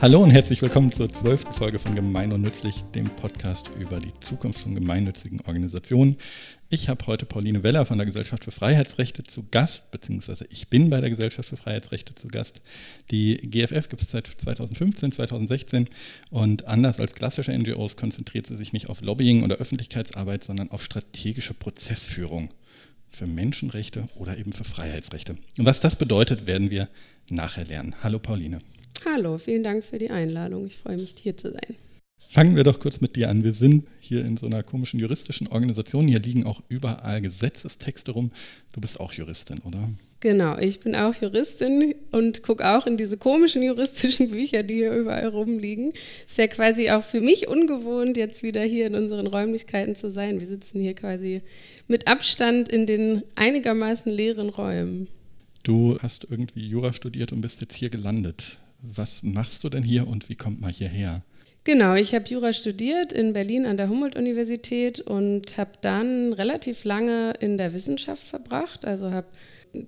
Hallo und herzlich willkommen zur zwölften Folge von Gemein und Nützlich, dem Podcast über die Zukunft von gemeinnützigen Organisationen. Ich habe heute Pauline Weller von der Gesellschaft für Freiheitsrechte zu Gast, beziehungsweise ich bin bei der Gesellschaft für Freiheitsrechte zu Gast. Die GFF gibt es seit 2015, 2016 und anders als klassische NGOs konzentriert sie sich nicht auf Lobbying oder Öffentlichkeitsarbeit, sondern auf strategische Prozessführung für Menschenrechte oder eben für Freiheitsrechte. Und was das bedeutet, werden wir nachher lernen. Hallo Pauline. Hallo, vielen Dank für die Einladung. Ich freue mich, hier zu sein. Fangen wir doch kurz mit dir an. Wir sind hier in so einer komischen juristischen Organisation. Hier liegen auch überall Gesetzestexte rum. Du bist auch Juristin, oder? Genau, ich bin auch Juristin und gucke auch in diese komischen juristischen Bücher, die hier überall rumliegen. Ist ja quasi auch für mich ungewohnt, jetzt wieder hier in unseren Räumlichkeiten zu sein. Wir sitzen hier quasi mit Abstand in den einigermaßen leeren Räumen. Du hast irgendwie Jura studiert und bist jetzt hier gelandet. Was machst du denn hier und wie kommt man hierher? Genau, ich habe Jura studiert in Berlin an der Humboldt-Universität und habe dann relativ lange in der Wissenschaft verbracht. Also habe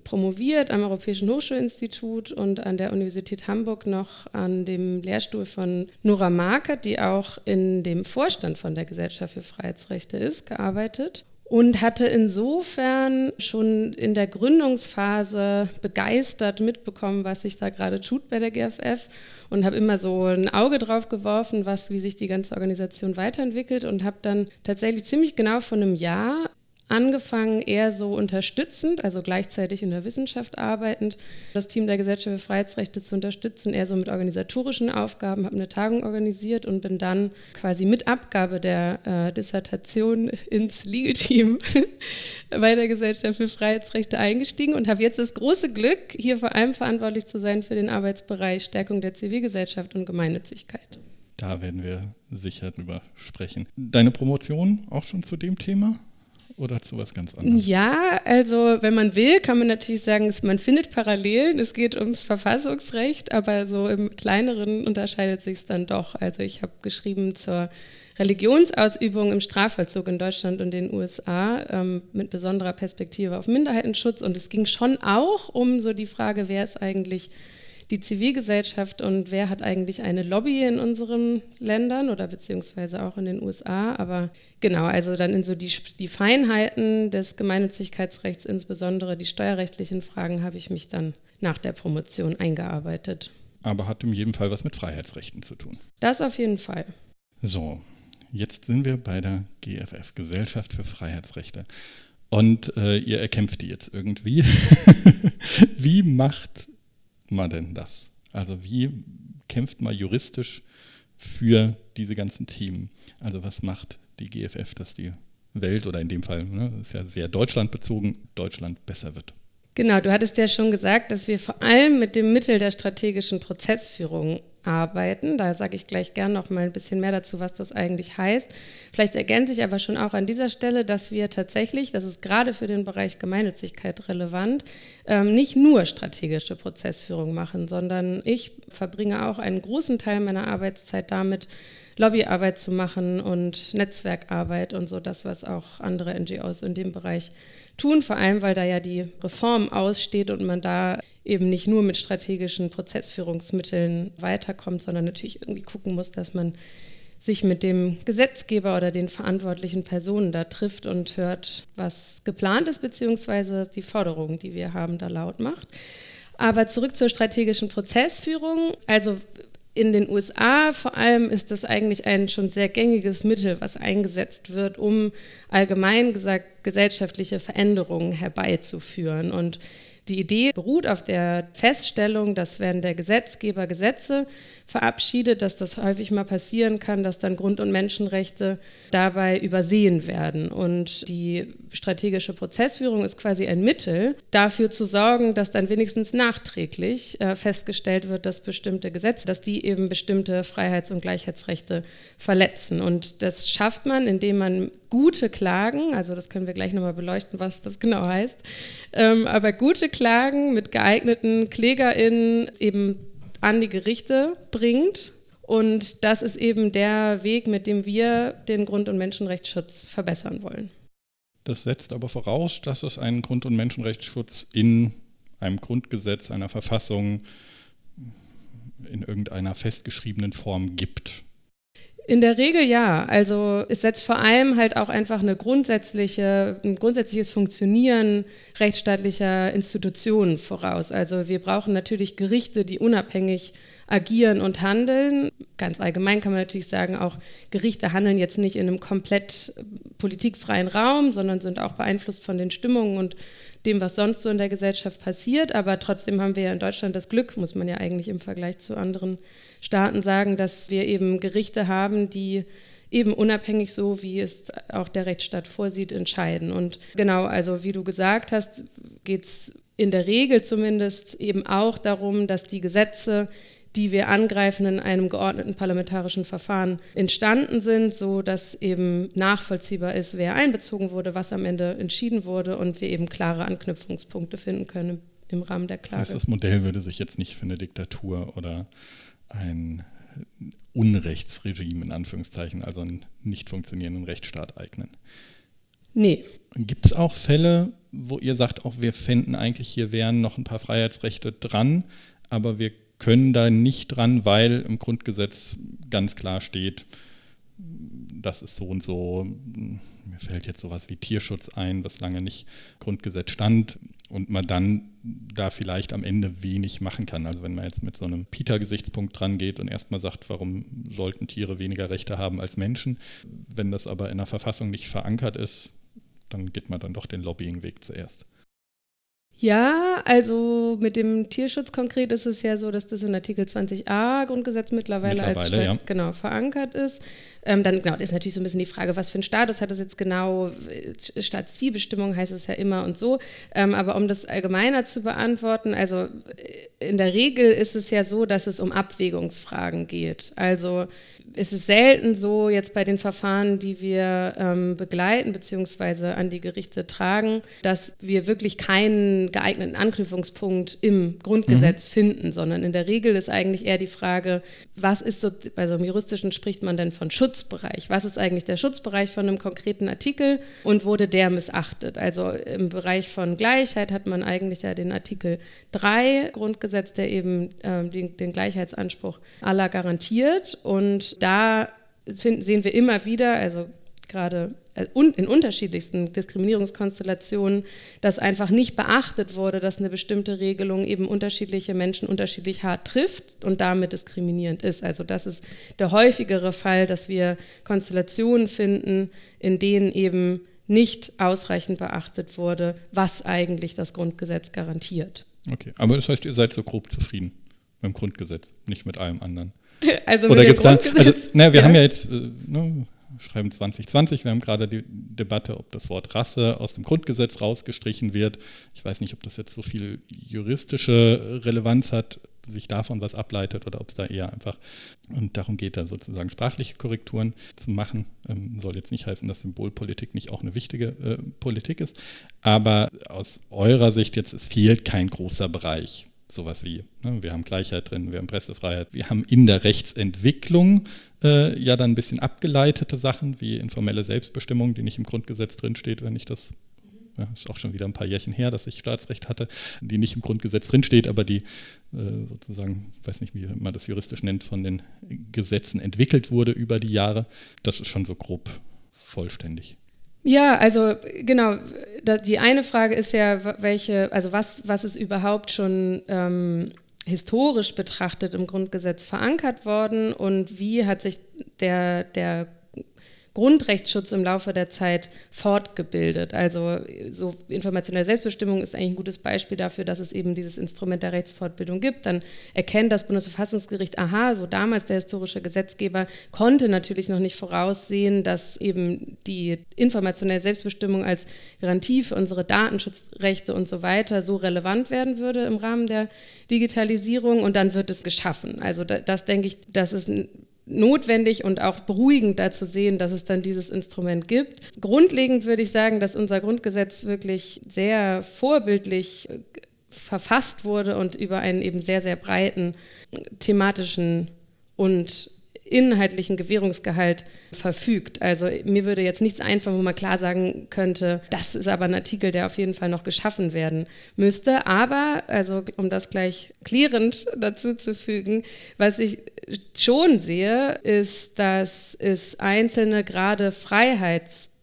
promoviert am Europäischen Hochschulinstitut und an der Universität Hamburg noch an dem Lehrstuhl von Nora Markert, die auch in dem Vorstand von der Gesellschaft für Freiheitsrechte ist, gearbeitet und hatte insofern schon in der Gründungsphase begeistert mitbekommen, was sich da gerade tut bei der GFF und habe immer so ein Auge drauf geworfen, was, wie sich die ganze Organisation weiterentwickelt und habe dann tatsächlich ziemlich genau vor einem Jahr angefangen, eher so unterstützend, also gleichzeitig in der Wissenschaft arbeitend, das Team der Gesellschaft für Freiheitsrechte zu unterstützen, eher so mit organisatorischen Aufgaben, habe eine Tagung organisiert und bin dann quasi mit Abgabe der äh, Dissertation ins Legal Team bei der Gesellschaft für Freiheitsrechte eingestiegen und habe jetzt das große Glück, hier vor allem verantwortlich zu sein für den Arbeitsbereich Stärkung der Zivilgesellschaft und Gemeinnützigkeit. Da werden wir sicher drüber sprechen. Deine Promotion auch schon zu dem Thema? Oder zu was ganz anderem? Ja, also wenn man will, kann man natürlich sagen, man findet Parallelen. Es geht ums Verfassungsrecht, aber so im kleineren unterscheidet sich es dann doch. Also ich habe geschrieben zur Religionsausübung im Strafvollzug in Deutschland und den USA ähm, mit besonderer Perspektive auf Minderheitenschutz. Und es ging schon auch um so die Frage, wer ist eigentlich die Zivilgesellschaft und wer hat eigentlich eine Lobby in unseren Ländern oder beziehungsweise auch in den USA. Aber genau, also dann in so die, die Feinheiten des Gemeinnützigkeitsrechts, insbesondere die steuerrechtlichen Fragen, habe ich mich dann nach der Promotion eingearbeitet. Aber hat in jedem Fall was mit Freiheitsrechten zu tun. Das auf jeden Fall. So, jetzt sind wir bei der GFF, Gesellschaft für Freiheitsrechte. Und äh, ihr erkämpft die jetzt irgendwie. Wie macht man denn das? Also wie kämpft man juristisch für diese ganzen Themen? Also was macht die GFF, dass die Welt oder in dem Fall, ne, ist ja sehr deutschlandbezogen, Deutschland besser wird? Genau, du hattest ja schon gesagt, dass wir vor allem mit dem Mittel der strategischen Prozessführung arbeiten. Da sage ich gleich gern noch mal ein bisschen mehr dazu, was das eigentlich heißt. Vielleicht ergänze ich aber schon auch an dieser Stelle, dass wir tatsächlich, das ist gerade für den Bereich Gemeinnützigkeit relevant, ähm, nicht nur strategische Prozessführung machen, sondern ich verbringe auch einen großen Teil meiner Arbeitszeit damit, Lobbyarbeit zu machen und Netzwerkarbeit und so das, was auch andere NGOs in dem Bereich tun, vor allem weil da ja die Reform aussteht und man da eben nicht nur mit strategischen Prozessführungsmitteln weiterkommt, sondern natürlich irgendwie gucken muss, dass man sich mit dem Gesetzgeber oder den verantwortlichen Personen da trifft und hört, was geplant ist, beziehungsweise die Forderungen, die wir haben, da laut macht. Aber zurück zur strategischen Prozessführung. Also in den USA vor allem ist das eigentlich ein schon sehr gängiges Mittel, was eingesetzt wird, um allgemein gesagt gesellschaftliche Veränderungen herbeizuführen. Und die Idee beruht auf der Feststellung, dass wenn der Gesetzgeber Gesetze verabschiedet, dass das häufig mal passieren kann, dass dann Grund- und Menschenrechte dabei übersehen werden. Und die strategische Prozessführung ist quasi ein Mittel, dafür zu sorgen, dass dann wenigstens nachträglich äh, festgestellt wird, dass bestimmte Gesetze, dass die eben bestimmte Freiheits- und Gleichheitsrechte verletzen. Und das schafft man, indem man gute Klagen, also das können wir gleich nochmal beleuchten, was das genau heißt, ähm, aber gute Klagen mit geeigneten KlägerInnen eben an die Gerichte bringt. Und das ist eben der Weg, mit dem wir den Grund- und Menschenrechtsschutz verbessern wollen. Das setzt aber voraus, dass es einen Grund- und Menschenrechtsschutz in einem Grundgesetz, einer Verfassung, in irgendeiner festgeschriebenen Form gibt. In der Regel ja. Also es setzt vor allem halt auch einfach eine grundsätzliche, ein grundsätzliches Funktionieren rechtsstaatlicher Institutionen voraus. Also wir brauchen natürlich Gerichte, die unabhängig agieren und handeln. Ganz allgemein kann man natürlich sagen, auch Gerichte handeln jetzt nicht in einem komplett politikfreien Raum, sondern sind auch beeinflusst von den Stimmungen und dem, was sonst so in der Gesellschaft passiert. Aber trotzdem haben wir ja in Deutschland das Glück, muss man ja eigentlich im Vergleich zu anderen Staaten sagen, dass wir eben Gerichte haben, die eben unabhängig so, wie es auch der Rechtsstaat vorsieht, entscheiden. Und genau, also wie du gesagt hast, geht es in der Regel zumindest eben auch darum, dass die Gesetze, die wir angreifen, in einem geordneten parlamentarischen Verfahren entstanden sind, so dass eben nachvollziehbar ist, wer einbezogen wurde, was am Ende entschieden wurde und wir eben klare Anknüpfungspunkte finden können im Rahmen der Klage. Das Modell würde sich jetzt nicht für eine Diktatur oder ein Unrechtsregime in Anführungszeichen, also einen nicht funktionierenden Rechtsstaat eignen. Nee. Gibt es auch Fälle, wo ihr sagt, auch wir fänden eigentlich, hier wären noch ein paar Freiheitsrechte dran, aber wir können da nicht dran, weil im Grundgesetz ganz klar steht, das ist so und so. Mir fällt jetzt sowas wie Tierschutz ein, was lange nicht Grundgesetz stand und man dann da vielleicht am Ende wenig machen kann. Also wenn man jetzt mit so einem Peter-Gesichtspunkt dran geht und erstmal sagt, warum sollten Tiere weniger Rechte haben als Menschen, wenn das aber in der Verfassung nicht verankert ist, dann geht man dann doch den Lobbying-Weg zuerst. Ja, also mit dem Tierschutz konkret ist es ja so, dass das in Artikel 20a Grundgesetz mittlerweile, mittlerweile als ja. genau verankert ist. Ähm, dann genau, ist natürlich so ein bisschen die Frage, was für einen Status hat das jetzt genau? Staatszielbestimmung heißt es ja immer und so. Ähm, aber um das allgemeiner zu beantworten, also äh, in der Regel ist es ja so, dass es um Abwägungsfragen geht. Also ist es selten so jetzt bei den Verfahren, die wir ähm, begleiten bzw. an die Gerichte tragen, dass wir wirklich keinen geeigneten Anknüpfungspunkt im Grundgesetz mhm. finden, sondern in der Regel ist eigentlich eher die Frage, was ist so, bei so einem juristischen spricht man denn von Schutz Schutzbereich. Was ist eigentlich der Schutzbereich von einem konkreten Artikel und wurde der missachtet? Also im Bereich von Gleichheit hat man eigentlich ja den Artikel 3 Grundgesetz, der eben ähm, den, den Gleichheitsanspruch aller garantiert. Und da finden, sehen wir immer wieder, also gerade äh, in unterschiedlichsten Diskriminierungskonstellationen, dass einfach nicht beachtet wurde, dass eine bestimmte Regelung eben unterschiedliche Menschen unterschiedlich hart trifft und damit diskriminierend ist. Also das ist der häufigere Fall, dass wir Konstellationen finden, in denen eben nicht ausreichend beachtet wurde, was eigentlich das Grundgesetz garantiert. Okay, aber das heißt, ihr seid so grob zufrieden mit dem Grundgesetz, nicht mit allem anderen. Also Oder gibt es da, also, naja, wir ja. haben ja jetzt, äh, ne, schreiben 2020. Wir haben gerade die Debatte, ob das Wort Rasse aus dem Grundgesetz rausgestrichen wird. Ich weiß nicht, ob das jetzt so viel juristische Relevanz hat, sich davon was ableitet oder ob es da eher einfach, und darum geht da sozusagen sprachliche Korrekturen zu machen. Ähm, soll jetzt nicht heißen, dass Symbolpolitik nicht auch eine wichtige äh, Politik ist. Aber aus eurer Sicht jetzt, es fehlt kein großer Bereich sowas wie, ne, wir haben Gleichheit drin, wir haben Pressefreiheit, wir haben in der Rechtsentwicklung äh, ja dann ein bisschen abgeleitete Sachen wie informelle Selbstbestimmung, die nicht im Grundgesetz drinsteht, wenn ich das ja, ist auch schon wieder ein paar Jährchen her, dass ich Staatsrecht hatte, die nicht im Grundgesetz drinsteht, aber die äh, sozusagen, weiß nicht, wie man das juristisch nennt, von den Gesetzen entwickelt wurde über die Jahre. Das ist schon so grob vollständig. Ja, also genau, die eine Frage ist ja, welche, also was, was ist überhaupt schon ähm, historisch betrachtet im Grundgesetz verankert worden und wie hat sich der, der Grundrechtsschutz im Laufe der Zeit fortgebildet. Also so informationelle Selbstbestimmung ist eigentlich ein gutes Beispiel dafür, dass es eben dieses Instrument der Rechtsfortbildung gibt. Dann erkennt das Bundesverfassungsgericht, aha, so damals der historische Gesetzgeber konnte natürlich noch nicht voraussehen, dass eben die informationelle Selbstbestimmung als Garantie für unsere Datenschutzrechte und so weiter so relevant werden würde im Rahmen der Digitalisierung und dann wird es geschaffen. Also das, denke ich, das ist ein notwendig und auch beruhigend da zu sehen, dass es dann dieses Instrument gibt. Grundlegend würde ich sagen, dass unser Grundgesetz wirklich sehr vorbildlich äh, verfasst wurde und über einen eben sehr, sehr breiten thematischen und inhaltlichen Gewährungsgehalt verfügt. Also mir würde jetzt nichts einfallen, wo man klar sagen könnte, das ist aber ein Artikel, der auf jeden Fall noch geschaffen werden müsste. Aber, also um das gleich klärend dazu zu fügen, was ich schon sehe, ist, dass es einzelne gerade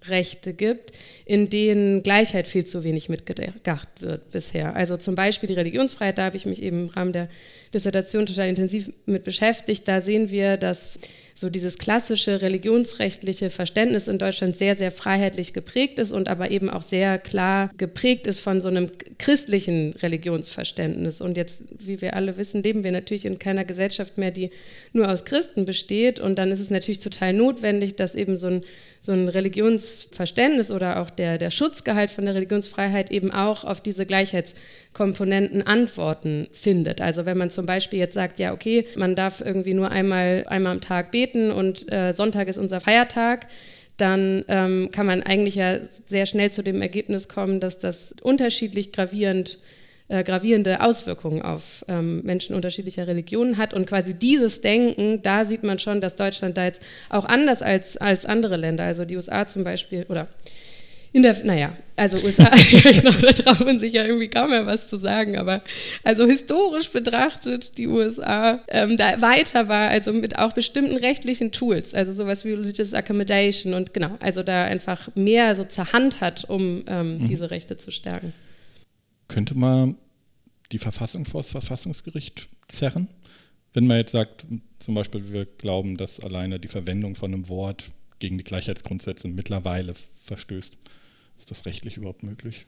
Freiheitsrechte gibt, in denen Gleichheit viel zu wenig mitgedacht wird bisher. Also zum Beispiel die Religionsfreiheit, da habe ich mich eben im Rahmen der Dissertation total intensiv mit beschäftigt. Da sehen wir, dass so dieses klassische religionsrechtliche Verständnis in Deutschland sehr, sehr freiheitlich geprägt ist und aber eben auch sehr klar geprägt ist von so einem christlichen Religionsverständnis. Und jetzt, wie wir alle wissen, leben wir natürlich in keiner Gesellschaft mehr, die nur aus Christen besteht. Und dann ist es natürlich total notwendig, dass eben so ein, so ein Religionsverständnis oder auch der, der Schutzgehalt von der Religionsfreiheit eben auch auf diese Gleichheitskomponenten Antworten findet. Also wenn man zum Beispiel jetzt sagt, ja, okay, man darf irgendwie nur einmal, einmal am Tag beten und äh, Sonntag ist unser Feiertag, dann ähm, kann man eigentlich ja sehr schnell zu dem Ergebnis kommen, dass das unterschiedlich gravierend äh, gravierende Auswirkungen auf ähm, Menschen unterschiedlicher Religionen hat. Und quasi dieses Denken, da sieht man schon, dass Deutschland da jetzt auch anders als, als andere Länder, also die USA zum Beispiel, oder in der, naja, also USA, genau, da traut man sich ja irgendwie kaum mehr was zu sagen, aber also historisch betrachtet die USA ähm, da weiter war, also mit auch bestimmten rechtlichen Tools, also sowas wie Religious Accommodation und genau, also da einfach mehr so zur Hand hat, um ähm, mhm. diese Rechte zu stärken. Könnte man die Verfassung vor das Verfassungsgericht zerren? Wenn man jetzt sagt, zum Beispiel, wir glauben, dass alleine die Verwendung von einem Wort gegen die Gleichheitsgrundsätze mittlerweile verstößt. Ist das rechtlich überhaupt möglich?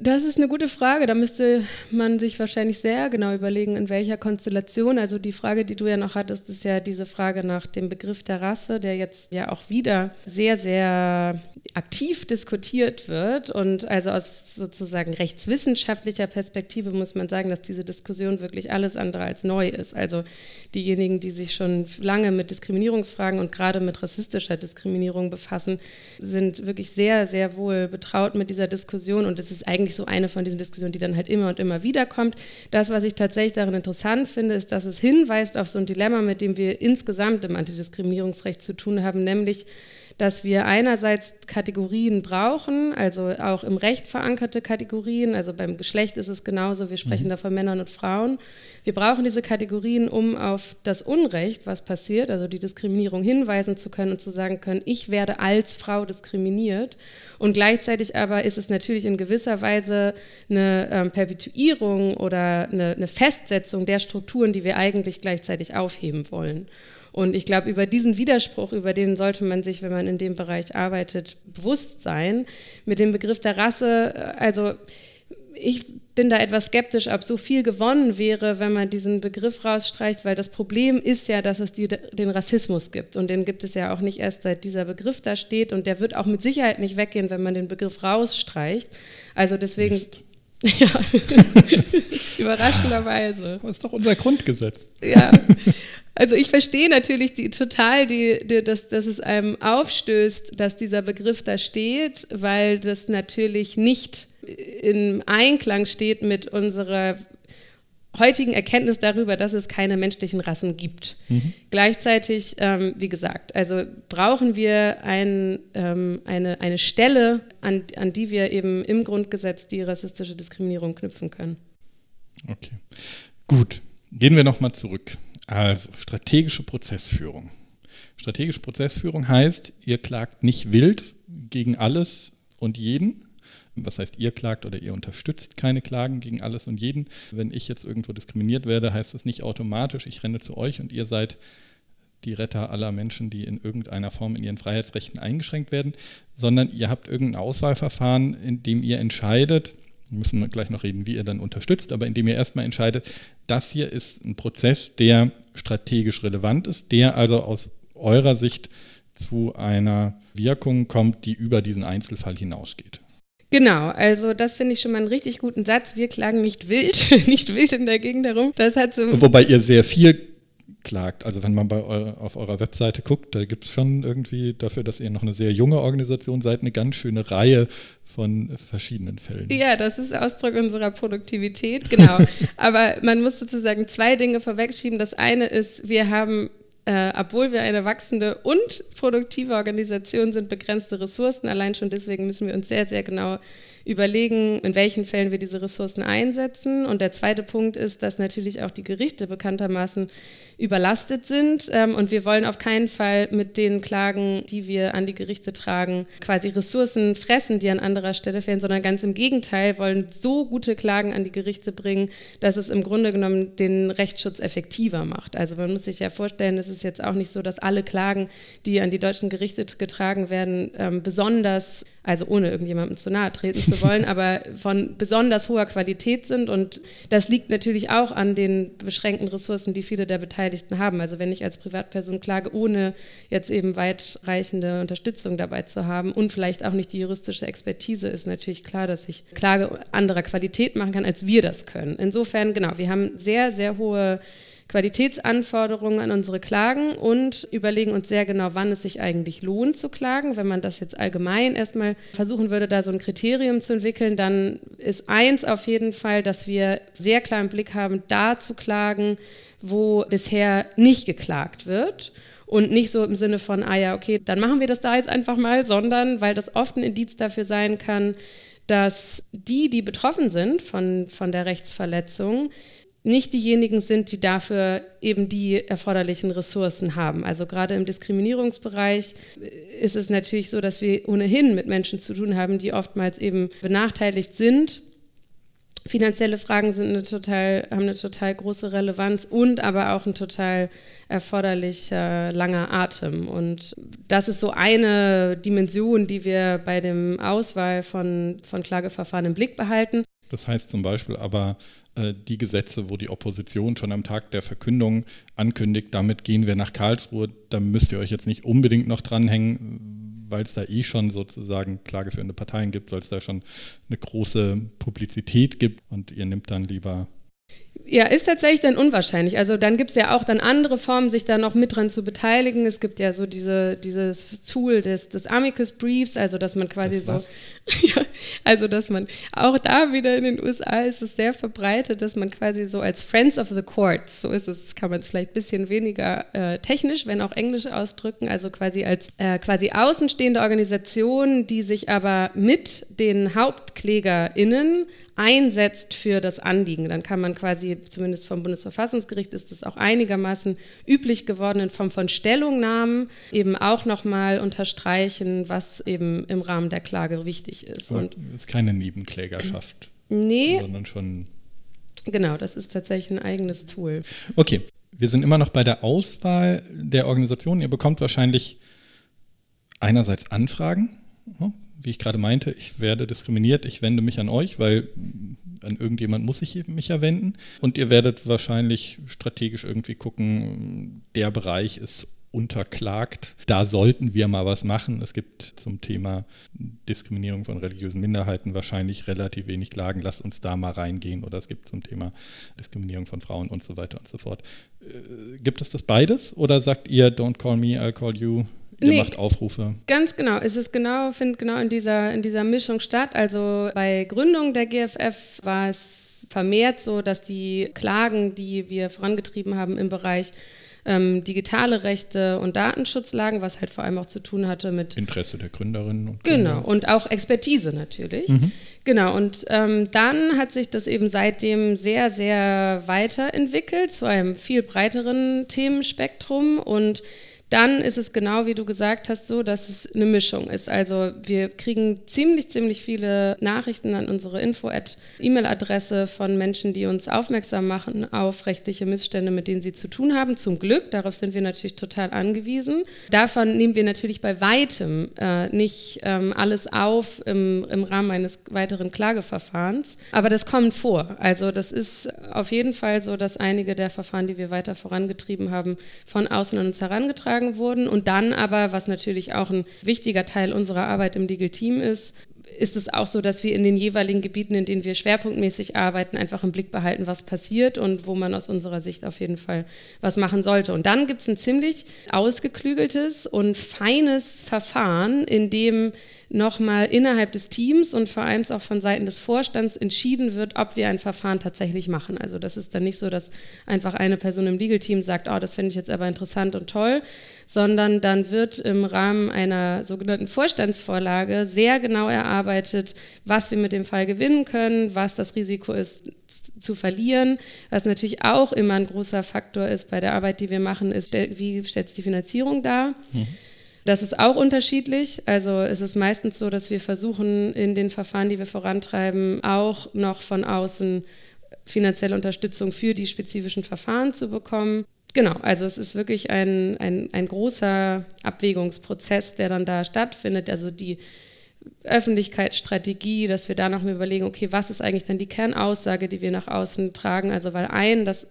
Das ist eine gute Frage. Da müsste man sich wahrscheinlich sehr genau überlegen, in welcher Konstellation. Also die Frage, die du ja noch hattest, ist ja diese Frage nach dem Begriff der Rasse, der jetzt ja auch wieder sehr, sehr aktiv diskutiert wird. Und also aus sozusagen rechtswissenschaftlicher Perspektive muss man sagen, dass diese Diskussion wirklich alles andere als neu ist. Also diejenigen, die sich schon lange mit Diskriminierungsfragen und gerade mit rassistischer Diskriminierung befassen, sind wirklich sehr, sehr wohl betraut mit dieser Diskussion. Und es ist eigentlich so eine von diesen Diskussionen, die dann halt immer und immer wieder kommt. Das, was ich tatsächlich darin interessant finde, ist, dass es hinweist auf so ein Dilemma, mit dem wir insgesamt im Antidiskriminierungsrecht zu tun haben, nämlich dass wir einerseits Kategorien brauchen, also auch im Recht verankerte Kategorien, also beim Geschlecht ist es genauso, wir sprechen mhm. da von Männern und Frauen. Wir brauchen diese Kategorien, um auf das Unrecht, was passiert, also die Diskriminierung hinweisen zu können und zu sagen können, ich werde als Frau diskriminiert. Und gleichzeitig aber ist es natürlich in gewisser Weise eine ähm, Perpetuierung oder eine, eine Festsetzung der Strukturen, die wir eigentlich gleichzeitig aufheben wollen. Und ich glaube, über diesen Widerspruch, über den sollte man sich, wenn man in dem Bereich arbeitet, bewusst sein. Mit dem Begriff der Rasse, äh, also ich bin da etwas skeptisch, ob so viel gewonnen wäre, wenn man diesen Begriff rausstreicht, weil das Problem ist ja, dass es die, den Rassismus gibt. Und den gibt es ja auch nicht erst seit dieser Begriff da steht. Und der wird auch mit Sicherheit nicht weggehen, wenn man den Begriff rausstreicht. Also deswegen. Mist. Ja, überraschenderweise. Das ist doch unser Grundgesetz. Ja, also ich verstehe natürlich die, total, die, die, dass, dass es einem aufstößt, dass dieser Begriff da steht, weil das natürlich nicht im Einklang steht mit unserer heutigen Erkenntnis darüber, dass es keine menschlichen Rassen gibt. Mhm. Gleichzeitig, ähm, wie gesagt, also brauchen wir ein, ähm, eine, eine Stelle, an, an die wir eben im Grundgesetz die rassistische Diskriminierung knüpfen können. Okay, gut. Gehen wir nochmal zurück. Also strategische Prozessführung. Strategische Prozessführung heißt, ihr klagt nicht wild gegen alles und jeden. Was heißt, ihr klagt oder ihr unterstützt keine Klagen gegen alles und jeden. Wenn ich jetzt irgendwo diskriminiert werde, heißt das nicht automatisch, ich renne zu euch und ihr seid die Retter aller Menschen, die in irgendeiner Form in ihren Freiheitsrechten eingeschränkt werden, sondern ihr habt irgendein Auswahlverfahren, in dem ihr entscheidet, wir müssen gleich noch reden, wie ihr dann unterstützt, aber indem ihr erstmal entscheidet, das hier ist ein Prozess, der strategisch relevant ist, der also aus eurer Sicht zu einer Wirkung kommt, die über diesen Einzelfall hinausgeht. Genau, also das finde ich schon mal einen richtig guten Satz. Wir klagen nicht wild, nicht wild in der Gegend herum. Das hat so Wobei ihr sehr viel klagt. Also wenn man bei eurer, auf eurer Webseite guckt, da gibt es schon irgendwie dafür, dass ihr noch eine sehr junge Organisation seid, eine ganz schöne Reihe von verschiedenen Fällen. Ja, das ist Ausdruck unserer Produktivität, genau. Aber man muss sozusagen zwei Dinge vorwegschieben. Das eine ist, wir haben äh, obwohl wir eine wachsende und produktive Organisation sind, begrenzte Ressourcen. Allein schon deswegen müssen wir uns sehr, sehr genau überlegen, in welchen Fällen wir diese Ressourcen einsetzen. Und der zweite Punkt ist, dass natürlich auch die Gerichte bekanntermaßen überlastet sind. Ähm, und wir wollen auf keinen Fall mit den Klagen, die wir an die Gerichte tragen, quasi Ressourcen fressen, die an anderer Stelle fehlen, sondern ganz im Gegenteil wollen so gute Klagen an die Gerichte bringen, dass es im Grunde genommen den Rechtsschutz effektiver macht. Also man muss sich ja vorstellen, es ist jetzt auch nicht so, dass alle Klagen, die an die deutschen Gerichte getragen werden, ähm, besonders also ohne irgendjemandem zu nahe treten zu wollen, aber von besonders hoher Qualität sind. Und das liegt natürlich auch an den beschränkten Ressourcen, die viele der Beteiligten haben. Also wenn ich als Privatperson klage, ohne jetzt eben weitreichende Unterstützung dabei zu haben und vielleicht auch nicht die juristische Expertise, ist natürlich klar, dass ich Klage anderer Qualität machen kann, als wir das können. Insofern, genau, wir haben sehr, sehr hohe Qualitätsanforderungen an unsere Klagen und überlegen uns sehr genau, wann es sich eigentlich lohnt zu klagen. Wenn man das jetzt allgemein erstmal versuchen würde, da so ein Kriterium zu entwickeln, dann ist eins auf jeden Fall, dass wir sehr klar im Blick haben, da zu klagen, wo bisher nicht geklagt wird. Und nicht so im Sinne von, ah ja, okay, dann machen wir das da jetzt einfach mal, sondern weil das oft ein Indiz dafür sein kann, dass die, die betroffen sind von, von der Rechtsverletzung, nicht diejenigen sind, die dafür eben die erforderlichen Ressourcen haben. Also gerade im Diskriminierungsbereich ist es natürlich so, dass wir ohnehin mit Menschen zu tun haben, die oftmals eben benachteiligt sind. Finanzielle Fragen sind eine total, haben eine total große Relevanz und aber auch ein total erforderlicher langer Atem. Und das ist so eine Dimension, die wir bei dem Auswahl von, von Klageverfahren im Blick behalten. Das heißt zum Beispiel aber, äh, die Gesetze, wo die Opposition schon am Tag der Verkündung ankündigt, damit gehen wir nach Karlsruhe, da müsst ihr euch jetzt nicht unbedingt noch dranhängen, weil es da eh schon sozusagen klageführende Parteien gibt, weil es da schon eine große Publizität gibt. Und ihr nimmt dann lieber ja, ist tatsächlich dann unwahrscheinlich. Also dann gibt es ja auch dann andere Formen, sich da noch mit dran zu beteiligen. Es gibt ja so diese, dieses Tool des, des Amicus Briefs, also dass man quasi so, ja, also dass man auch da wieder in den USA ist es sehr verbreitet, dass man quasi so als Friends of the Courts, so ist es, kann man es vielleicht ein bisschen weniger äh, technisch, wenn auch englisch ausdrücken, also quasi als äh, quasi außenstehende Organisation, die sich aber mit den HauptklägerInnen einsetzt für das Anliegen. Dann kann man quasi, zumindest vom Bundesverfassungsgericht ist es auch einigermaßen üblich geworden, in Form von Stellungnahmen eben auch nochmal unterstreichen, was eben im Rahmen der Klage wichtig ist. Und es ist keine Nebenklägerschaft. Nee. Sondern schon. Genau, das ist tatsächlich ein eigenes Tool. Okay, wir sind immer noch bei der Auswahl der Organisation. Ihr bekommt wahrscheinlich einerseits Anfragen wie ich gerade meinte, ich werde diskriminiert, ich wende mich an euch, weil an irgendjemand muss ich mich ja wenden. Und ihr werdet wahrscheinlich strategisch irgendwie gucken, der Bereich ist unterklagt. Da sollten wir mal was machen. Es gibt zum Thema Diskriminierung von religiösen Minderheiten wahrscheinlich relativ wenig Klagen. Lasst uns da mal reingehen. Oder es gibt zum Thema Diskriminierung von Frauen und so weiter und so fort. Äh, gibt es das beides? Oder sagt ihr, don't call me, I'll call you? Ihr nee, macht Aufrufe. Ganz genau. Es ist genau, findet genau in dieser, in dieser Mischung statt. Also bei Gründung der GFF war es vermehrt so, dass die Klagen, die wir vorangetrieben haben im Bereich ähm, digitale Rechte und Datenschutz lagen, was halt vor allem auch zu tun hatte mit Interesse der Gründerinnen und Gründer. Genau, und auch Expertise natürlich. Mhm. Genau, und ähm, dann hat sich das eben seitdem sehr, sehr weiterentwickelt zu einem viel breiteren Themenspektrum und dann ist es genau wie du gesagt hast, so, dass es eine Mischung ist. Also wir kriegen ziemlich, ziemlich viele Nachrichten an unsere Info-E-Mail-Adresse von Menschen, die uns aufmerksam machen auf rechtliche Missstände, mit denen sie zu tun haben. Zum Glück, darauf sind wir natürlich total angewiesen. Davon nehmen wir natürlich bei weitem äh, nicht ähm, alles auf im, im Rahmen eines weiteren Klageverfahrens, aber das kommt vor. Also das ist auf jeden Fall so, dass einige der Verfahren, die wir weiter vorangetrieben haben, von außen an uns herangetragen vorgeschlagen wurden. Und dann aber, was natürlich auch ein wichtiger Teil unserer Arbeit im Legal Team ist, ist es auch so, dass wir in den jeweiligen Gebieten, in denen wir schwerpunktmäßig arbeiten, einfach im Blick behalten, was passiert und wo man aus unserer Sicht auf jeden Fall was machen sollte. Und dann gibt es ein ziemlich ausgeklügeltes und feines Verfahren, in dem nochmal innerhalb des Teams und vor allem auch von Seiten des Vorstands entschieden wird, ob wir ein Verfahren tatsächlich machen. Also das ist dann nicht so, dass einfach eine Person im Legal-Team sagt, oh, das finde ich jetzt aber interessant und toll, sondern dann wird im Rahmen einer sogenannten Vorstandsvorlage sehr genau erarbeitet, was wir mit dem Fall gewinnen können, was das Risiko ist, zu verlieren. Was natürlich auch immer ein großer Faktor ist bei der Arbeit, die wir machen, ist, wie stellt sich die Finanzierung dar? Mhm. Das ist auch unterschiedlich. Also es ist meistens so, dass wir versuchen, in den Verfahren, die wir vorantreiben, auch noch von außen finanzielle Unterstützung für die spezifischen Verfahren zu bekommen. Genau, also es ist wirklich ein, ein, ein großer Abwägungsprozess, der dann da stattfindet. Also die Öffentlichkeitsstrategie, dass wir da noch mal überlegen, okay, was ist eigentlich dann die Kernaussage, die wir nach außen tragen? Also weil ein, das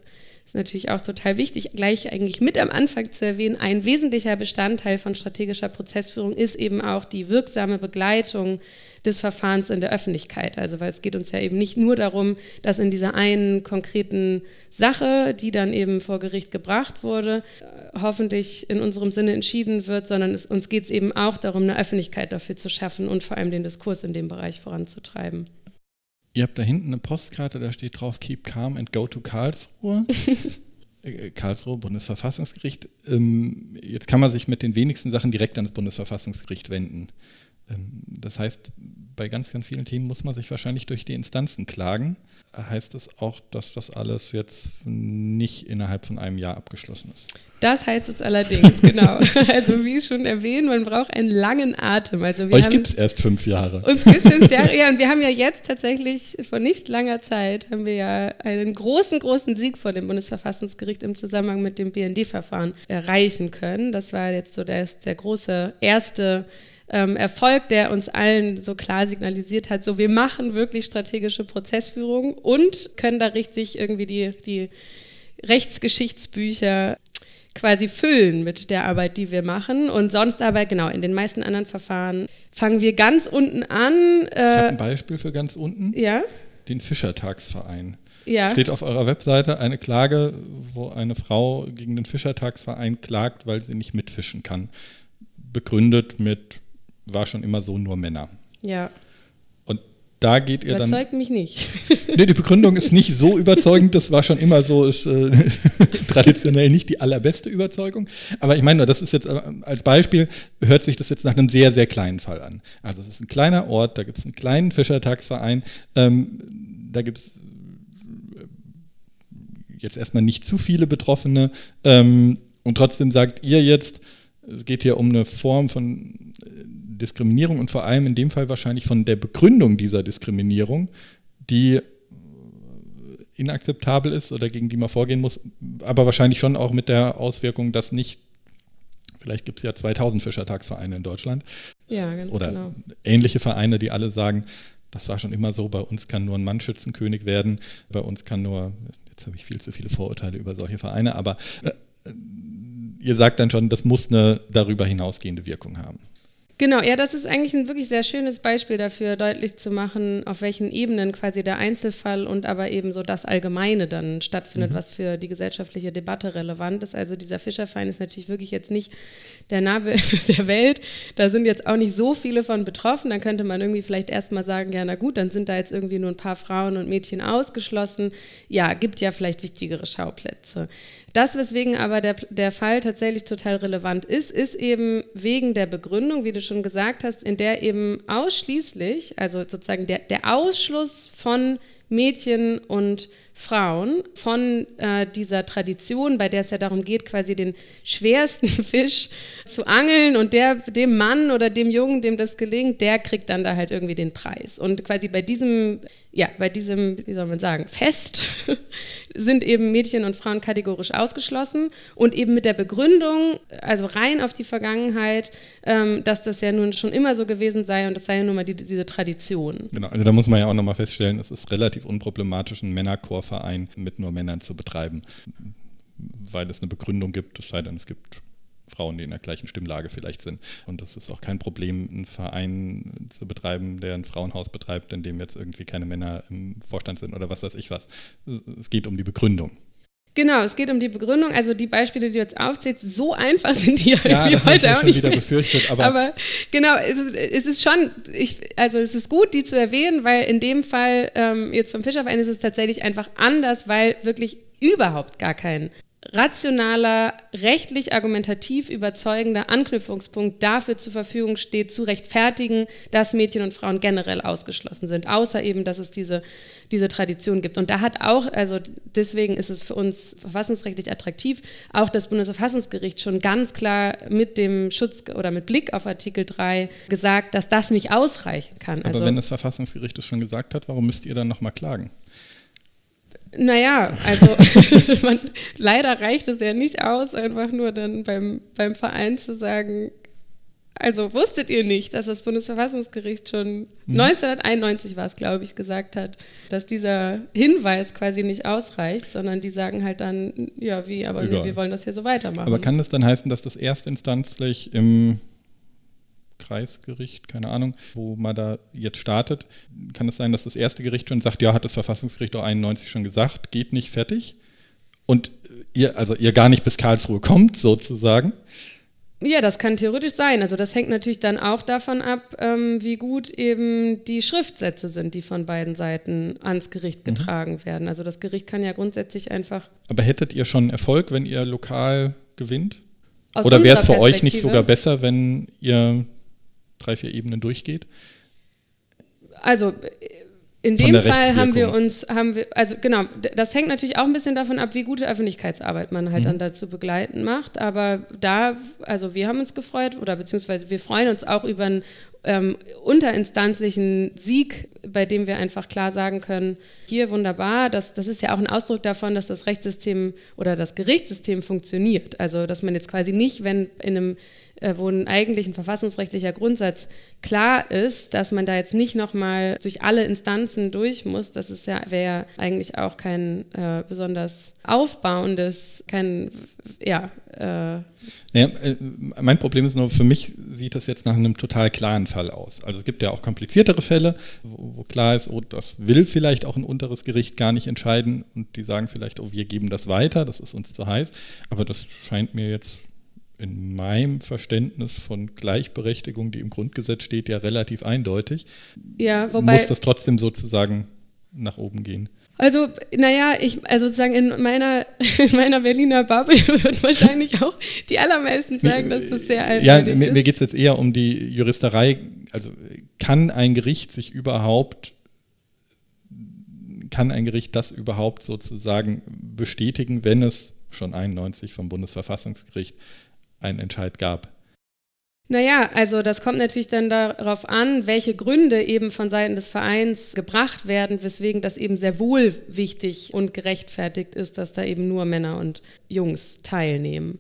ist natürlich auch total wichtig, gleich eigentlich mit am Anfang zu erwähnen, ein wesentlicher Bestandteil von strategischer Prozessführung ist eben auch die wirksame Begleitung des Verfahrens in der Öffentlichkeit. Also weil es geht uns ja eben nicht nur darum, dass in dieser einen konkreten Sache, die dann eben vor Gericht gebracht wurde, hoffentlich in unserem Sinne entschieden wird, sondern es, uns geht es eben auch darum, eine Öffentlichkeit dafür zu schaffen und vor allem den Diskurs in dem Bereich voranzutreiben. Ihr habt da hinten eine Postkarte, da steht drauf Keep Calm and Go to Karlsruhe. Äh, Karlsruhe, Bundesverfassungsgericht. Ähm, jetzt kann man sich mit den wenigsten Sachen direkt an das Bundesverfassungsgericht wenden. Ähm, das heißt, bei ganz, ganz vielen Themen muss man sich wahrscheinlich durch die Instanzen klagen. Heißt das auch, dass das alles jetzt nicht innerhalb von einem Jahr abgeschlossen ist? Das heißt es allerdings, genau. Also wie schon erwähnt, man braucht einen langen Atem. Also wir Euch gibt es erst fünf Jahre. Uns gibt es Jahre, ja, und wir haben ja jetzt tatsächlich vor nicht langer Zeit haben wir ja einen großen, großen Sieg vor dem Bundesverfassungsgericht im Zusammenhang mit dem BND-Verfahren erreichen können. Das war jetzt so der, der große erste ähm, Erfolg, der uns allen so klar signalisiert hat, so wir machen wirklich strategische Prozessführung und können da richtig irgendwie die, die Rechtsgeschichtsbücher quasi füllen mit der Arbeit, die wir machen. Und sonst aber, genau, in den meisten anderen Verfahren fangen wir ganz unten an. Äh, ich habe ein Beispiel für ganz unten. Ja. Den Fischertagsverein. Ja. Steht auf eurer Webseite eine Klage, wo eine Frau gegen den Fischertagsverein klagt, weil sie nicht mitfischen kann. Begründet mit war schon immer so nur Männer. Ja. Und da geht ihr Überzeugt dann. Überzeugt mich nicht. nee, die Begründung ist nicht so überzeugend, das war schon immer so, ist äh, traditionell nicht die allerbeste Überzeugung. Aber ich meine, das ist jetzt äh, als Beispiel, hört sich das jetzt nach einem sehr, sehr kleinen Fall an. Also es ist ein kleiner Ort, da gibt es einen kleinen Fischertagsverein, ähm, da gibt es äh, jetzt erstmal nicht zu viele Betroffene. Ähm, und trotzdem sagt ihr jetzt, es geht hier um eine Form von Diskriminierung und vor allem in dem Fall wahrscheinlich von der Begründung dieser Diskriminierung, die inakzeptabel ist oder gegen die man vorgehen muss, aber wahrscheinlich schon auch mit der Auswirkung, dass nicht, vielleicht gibt es ja 2000 Fischertagsvereine in Deutschland ja, oder genau. ähnliche Vereine, die alle sagen, das war schon immer so, bei uns kann nur ein Mann Schützenkönig werden, bei uns kann nur, jetzt habe ich viel zu viele Vorurteile über solche Vereine, aber äh, ihr sagt dann schon, das muss eine darüber hinausgehende Wirkung haben. Genau, ja, das ist eigentlich ein wirklich sehr schönes Beispiel dafür, deutlich zu machen, auf welchen Ebenen quasi der Einzelfall und aber eben so das Allgemeine dann stattfindet, mhm. was für die gesellschaftliche Debatte relevant ist. Also dieser Fischerverein ist natürlich wirklich jetzt nicht der Nabel der Welt. Da sind jetzt auch nicht so viele von betroffen. Dann könnte man irgendwie vielleicht erstmal sagen, ja, na gut, dann sind da jetzt irgendwie nur ein paar Frauen und Mädchen ausgeschlossen. Ja, gibt ja vielleicht wichtigere Schauplätze. Das, weswegen aber der, der Fall tatsächlich total relevant ist, ist eben wegen der Begründung, wie du schon gesagt hast, in der eben ausschließlich, also sozusagen der, der Ausschluss von Mädchen und Frauen von äh, dieser Tradition, bei der es ja darum geht, quasi den schwersten Fisch zu angeln und der, dem Mann oder dem Jungen, dem das gelingt, der kriegt dann da halt irgendwie den Preis. Und quasi bei diesem, ja, bei diesem, wie soll man sagen, Fest sind eben Mädchen und Frauen kategorisch ausgeschlossen und eben mit der Begründung, also rein auf die Vergangenheit, ähm, dass das ja nun schon immer so gewesen sei und das sei ja nun mal die, diese Tradition. Genau, also da muss man ja auch nochmal feststellen, es ist relativ unproblematisch, einen Männerchor Verein mit nur Männern zu betreiben, weil es eine Begründung gibt, es sei denn, es gibt Frauen, die in der gleichen Stimmlage vielleicht sind. Und das ist auch kein Problem, einen Verein zu betreiben, der ein Frauenhaus betreibt, in dem jetzt irgendwie keine Männer im Vorstand sind oder was weiß ich was. Es geht um die Begründung. Genau, es geht um die Begründung. Also die Beispiele, die du jetzt aufzählst, so einfach sind die ja, irgendwie das heute ich auch schon nicht. wieder befürchtet. Aber, aber genau, es ist, es ist schon, ich, also es ist gut, die zu erwähnen, weil in dem Fall ähm, jetzt vom Fischerverein ist es tatsächlich einfach anders, weil wirklich überhaupt gar kein rationaler, rechtlich argumentativ überzeugender Anknüpfungspunkt dafür zur Verfügung steht, zu rechtfertigen, dass Mädchen und Frauen generell ausgeschlossen sind, außer eben, dass es diese, diese Tradition gibt. Und da hat auch, also deswegen ist es für uns verfassungsrechtlich attraktiv, auch das Bundesverfassungsgericht schon ganz klar mit dem Schutz oder mit Blick auf Artikel 3 gesagt, dass das nicht ausreichen kann. Aber also, wenn das Verfassungsgericht es schon gesagt hat, warum müsst ihr dann nochmal klagen? Naja, also man, leider reicht es ja nicht aus, einfach nur dann beim, beim Verein zu sagen, also wusstet ihr nicht, dass das Bundesverfassungsgericht schon mhm. 1991 war es, glaube ich, gesagt hat, dass dieser Hinweis quasi nicht ausreicht, sondern die sagen halt dann, ja, wie, aber wir, wir, wollen das hier so weitermachen. Aber kann das dann heißen, dass das erstinstanzlich im Kreisgericht, keine Ahnung, wo man da jetzt startet, kann es sein, dass das erste Gericht schon sagt, ja, hat das Verfassungsgericht auch 91 schon gesagt, geht nicht fertig. Und ihr, also ihr gar nicht bis Karlsruhe kommt, sozusagen. Ja, das kann theoretisch sein. Also das hängt natürlich dann auch davon ab, ähm, wie gut eben die Schriftsätze sind, die von beiden Seiten ans Gericht mhm. getragen mhm. werden. Also das Gericht kann ja grundsätzlich einfach. Aber hättet ihr schon Erfolg, wenn ihr lokal gewinnt? Aus Oder wäre es für euch nicht sogar besser, wenn ihr drei, vier Ebenen durchgeht? Also in dem Fall haben wir uns, haben wir, also genau, das hängt natürlich auch ein bisschen davon ab, wie gute Öffentlichkeitsarbeit man halt mhm. dann dazu begleiten macht. Aber da, also wir haben uns gefreut oder beziehungsweise wir freuen uns auch über einen ähm, unterinstanzlichen Sieg, bei dem wir einfach klar sagen können, hier wunderbar, das, das ist ja auch ein Ausdruck davon, dass das Rechtssystem oder das Gerichtssystem funktioniert. Also dass man jetzt quasi nicht, wenn in einem äh, wo ein eigentlich ein verfassungsrechtlicher Grundsatz klar ist, dass man da jetzt nicht nochmal durch alle Instanzen durch muss. Das ist ja, wäre ja eigentlich auch kein äh, besonders aufbauendes, kein, ja. Äh ja, äh, mein Problem ist nur, für mich sieht das jetzt nach einem total klaren Fall aus. Also es gibt ja auch kompliziertere Fälle, wo, wo klar ist, oh, das will vielleicht auch ein unteres Gericht gar nicht entscheiden und die sagen vielleicht, oh, wir geben das weiter, das ist uns zu heiß. Aber das scheint mir jetzt in meinem Verständnis von Gleichberechtigung, die im Grundgesetz steht, ja relativ eindeutig. Ja, wobei. Muss das trotzdem sozusagen nach oben gehen? Also, naja, ich, also sozusagen in meiner, in meiner Berliner Bubble würden wahrscheinlich auch die allermeisten sagen, dass das sehr eindeutig ja, ist. Mir, mir geht es jetzt eher um die Juristerei. Also, kann ein Gericht sich überhaupt kann ein Gericht das überhaupt sozusagen bestätigen, wenn es schon 91 vom Bundesverfassungsgericht einen Entscheid gab? Naja, also das kommt natürlich dann darauf an, welche Gründe eben von Seiten des Vereins gebracht werden, weswegen das eben sehr wohl wichtig und gerechtfertigt ist, dass da eben nur Männer und Jungs teilnehmen.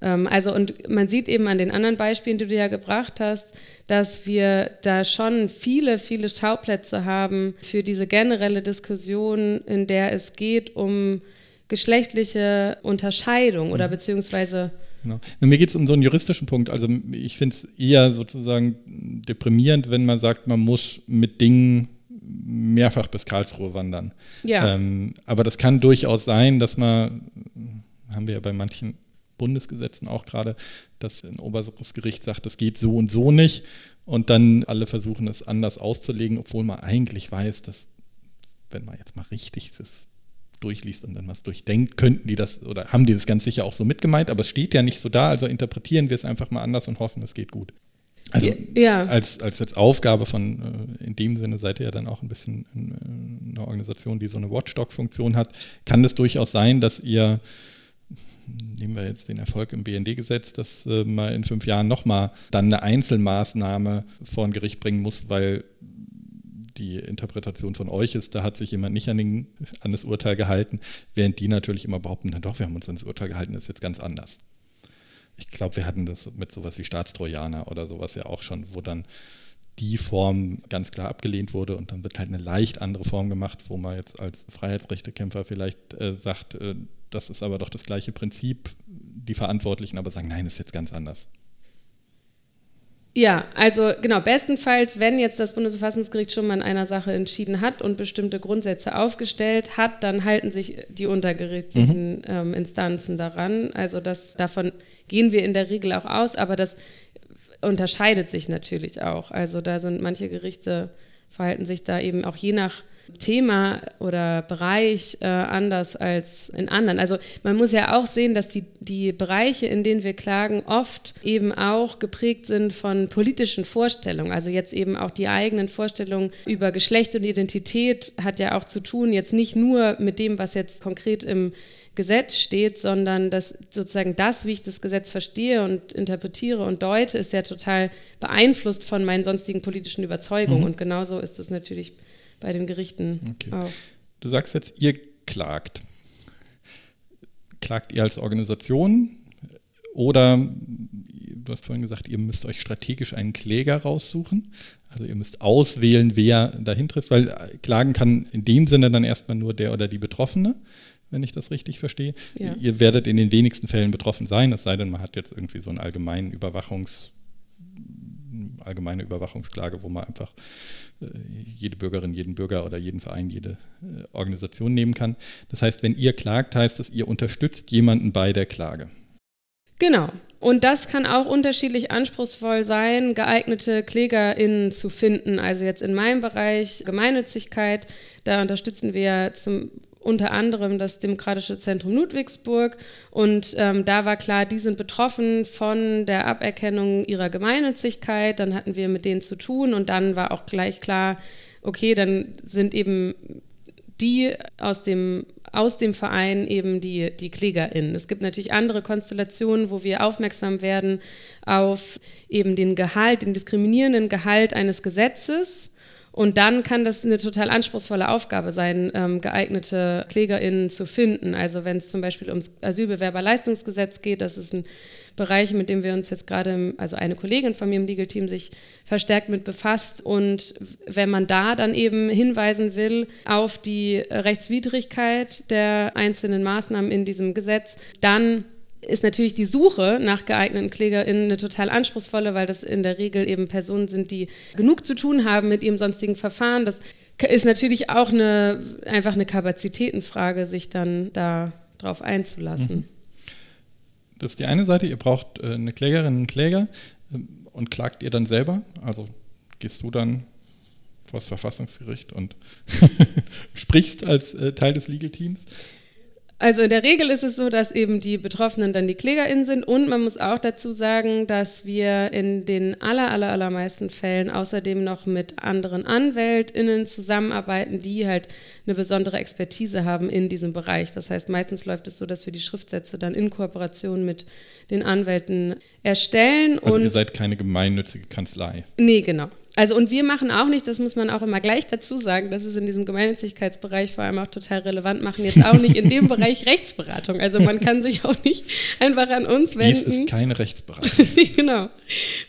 Ähm, also und man sieht eben an den anderen Beispielen, die du ja gebracht hast, dass wir da schon viele, viele Schauplätze haben für diese generelle Diskussion, in der es geht um geschlechtliche Unterscheidung oder mhm. beziehungsweise Genau. Mir geht es um so einen juristischen Punkt. Also ich finde es eher sozusagen deprimierend, wenn man sagt, man muss mit Dingen mehrfach bis Karlsruhe wandern. Ja. Ähm, aber das kann durchaus sein, dass man, haben wir ja bei manchen Bundesgesetzen auch gerade, dass ein oberstes Gericht sagt, das geht so und so nicht und dann alle versuchen es anders auszulegen, obwohl man eigentlich weiß, dass wenn man jetzt mal richtig das durchliest und dann was durchdenkt, könnten die das oder haben die das ganz sicher auch so mitgemeint, aber es steht ja nicht so da, also interpretieren wir es einfach mal anders und hoffen, es geht gut. Also ja. als, als jetzt Aufgabe von, äh, in dem Sinne seid ihr ja dann auch ein bisschen eine Organisation, die so eine Watchdog-Funktion hat, kann es durchaus sein, dass ihr, nehmen wir jetzt den Erfolg im BND-Gesetz, dass äh, man in fünf Jahren nochmal dann eine Einzelmaßnahme vor ein Gericht bringen muss, weil die Interpretation von euch ist, da hat sich jemand nicht an, den, an das Urteil gehalten, während die natürlich immer behaupten, na doch, wir haben uns an das Urteil gehalten, das ist jetzt ganz anders. Ich glaube, wir hatten das mit sowas wie Staatstrojaner oder sowas ja auch schon, wo dann die Form ganz klar abgelehnt wurde und dann wird halt eine leicht andere Form gemacht, wo man jetzt als Freiheitsrechtekämpfer vielleicht äh, sagt, äh, das ist aber doch das gleiche Prinzip, die Verantwortlichen aber sagen, nein, das ist jetzt ganz anders. Ja, also genau, bestenfalls, wenn jetzt das Bundesverfassungsgericht schon mal in einer Sache entschieden hat und bestimmte Grundsätze aufgestellt hat, dann halten sich die untergerichtlichen mhm. ähm, Instanzen daran. Also das, davon gehen wir in der Regel auch aus, aber das unterscheidet sich natürlich auch. Also da sind manche Gerichte verhalten sich da eben auch je nach Thema oder Bereich äh, anders als in anderen. Also man muss ja auch sehen, dass die, die Bereiche, in denen wir klagen, oft eben auch geprägt sind von politischen Vorstellungen. Also jetzt eben auch die eigenen Vorstellungen über Geschlecht und Identität hat ja auch zu tun, jetzt nicht nur mit dem, was jetzt konkret im Gesetz steht, sondern dass sozusagen das, wie ich das Gesetz verstehe und interpretiere und deute, ist ja total beeinflusst von meinen sonstigen politischen Überzeugungen. Mhm. Und genauso ist es natürlich bei den Gerichten okay. auch. Du sagst jetzt, ihr klagt. Klagt ihr als Organisation oder, du hast vorhin gesagt, ihr müsst euch strategisch einen Kläger raussuchen. Also ihr müsst auswählen, wer dahin trifft, weil klagen kann in dem Sinne dann erstmal nur der oder die Betroffene, wenn ich das richtig verstehe. Ja. Ihr werdet in den wenigsten Fällen betroffen sein, es sei denn, man hat jetzt irgendwie so einen allgemeinen Überwachungs, allgemeine Überwachungsklage, wo man einfach jede Bürgerin, jeden Bürger oder jeden Verein, jede äh, Organisation nehmen kann. Das heißt, wenn ihr klagt, heißt es, ihr unterstützt jemanden bei der Klage. Genau. Und das kann auch unterschiedlich anspruchsvoll sein, geeignete KlägerInnen zu finden. Also jetzt in meinem Bereich Gemeinnützigkeit, da unterstützen wir zum unter anderem das Demokratische Zentrum Ludwigsburg. Und ähm, da war klar, die sind betroffen von der Aberkennung ihrer Gemeinnützigkeit. Dann hatten wir mit denen zu tun und dann war auch gleich klar, okay, dann sind eben die aus dem, aus dem Verein eben die, die KlägerInnen. Es gibt natürlich andere Konstellationen, wo wir aufmerksam werden auf eben den Gehalt, den diskriminierenden Gehalt eines Gesetzes und dann kann das eine total anspruchsvolle Aufgabe sein, ähm, geeignete KlägerInnen zu finden. Also wenn es zum Beispiel ums Asylbewerberleistungsgesetz geht, das ist ein Bereich, mit dem wir uns jetzt gerade, also eine Kollegin von mir im Legal Team sich verstärkt mit befasst. Und wenn man da dann eben hinweisen will auf die Rechtswidrigkeit der einzelnen Maßnahmen in diesem Gesetz, dann ist natürlich die Suche nach geeigneten KlägerInnen eine total anspruchsvolle, weil das in der Regel eben Personen sind, die genug zu tun haben mit ihrem sonstigen Verfahren. Das ist natürlich auch eine, einfach eine Kapazitätenfrage, sich dann da drauf einzulassen. Mhm. Das ist die eine Seite, ihr braucht äh, eine Klägerin, einen Kläger ähm, und klagt ihr dann selber? Also gehst du dann vor das Verfassungsgericht und sprichst als äh, Teil des Legal Teams? Also in der Regel ist es so, dass eben die Betroffenen dann die KlägerInnen sind und man muss auch dazu sagen, dass wir in den aller, aller, allermeisten Fällen außerdem noch mit anderen AnwältInnen zusammenarbeiten, die halt eine besondere Expertise haben in diesem Bereich. Das heißt, meistens läuft es so, dass wir die Schriftsätze dann in Kooperation mit den Anwälten erstellen. Also und ihr seid keine gemeinnützige Kanzlei. Nee, genau. Also und wir machen auch nicht, das muss man auch immer gleich dazu sagen, das ist in diesem Gemeinnützigkeitsbereich vor allem auch total relevant, machen jetzt auch nicht in dem Bereich Rechtsberatung. Also man kann sich auch nicht einfach an uns wenden. Dies ist keine Rechtsberatung. genau.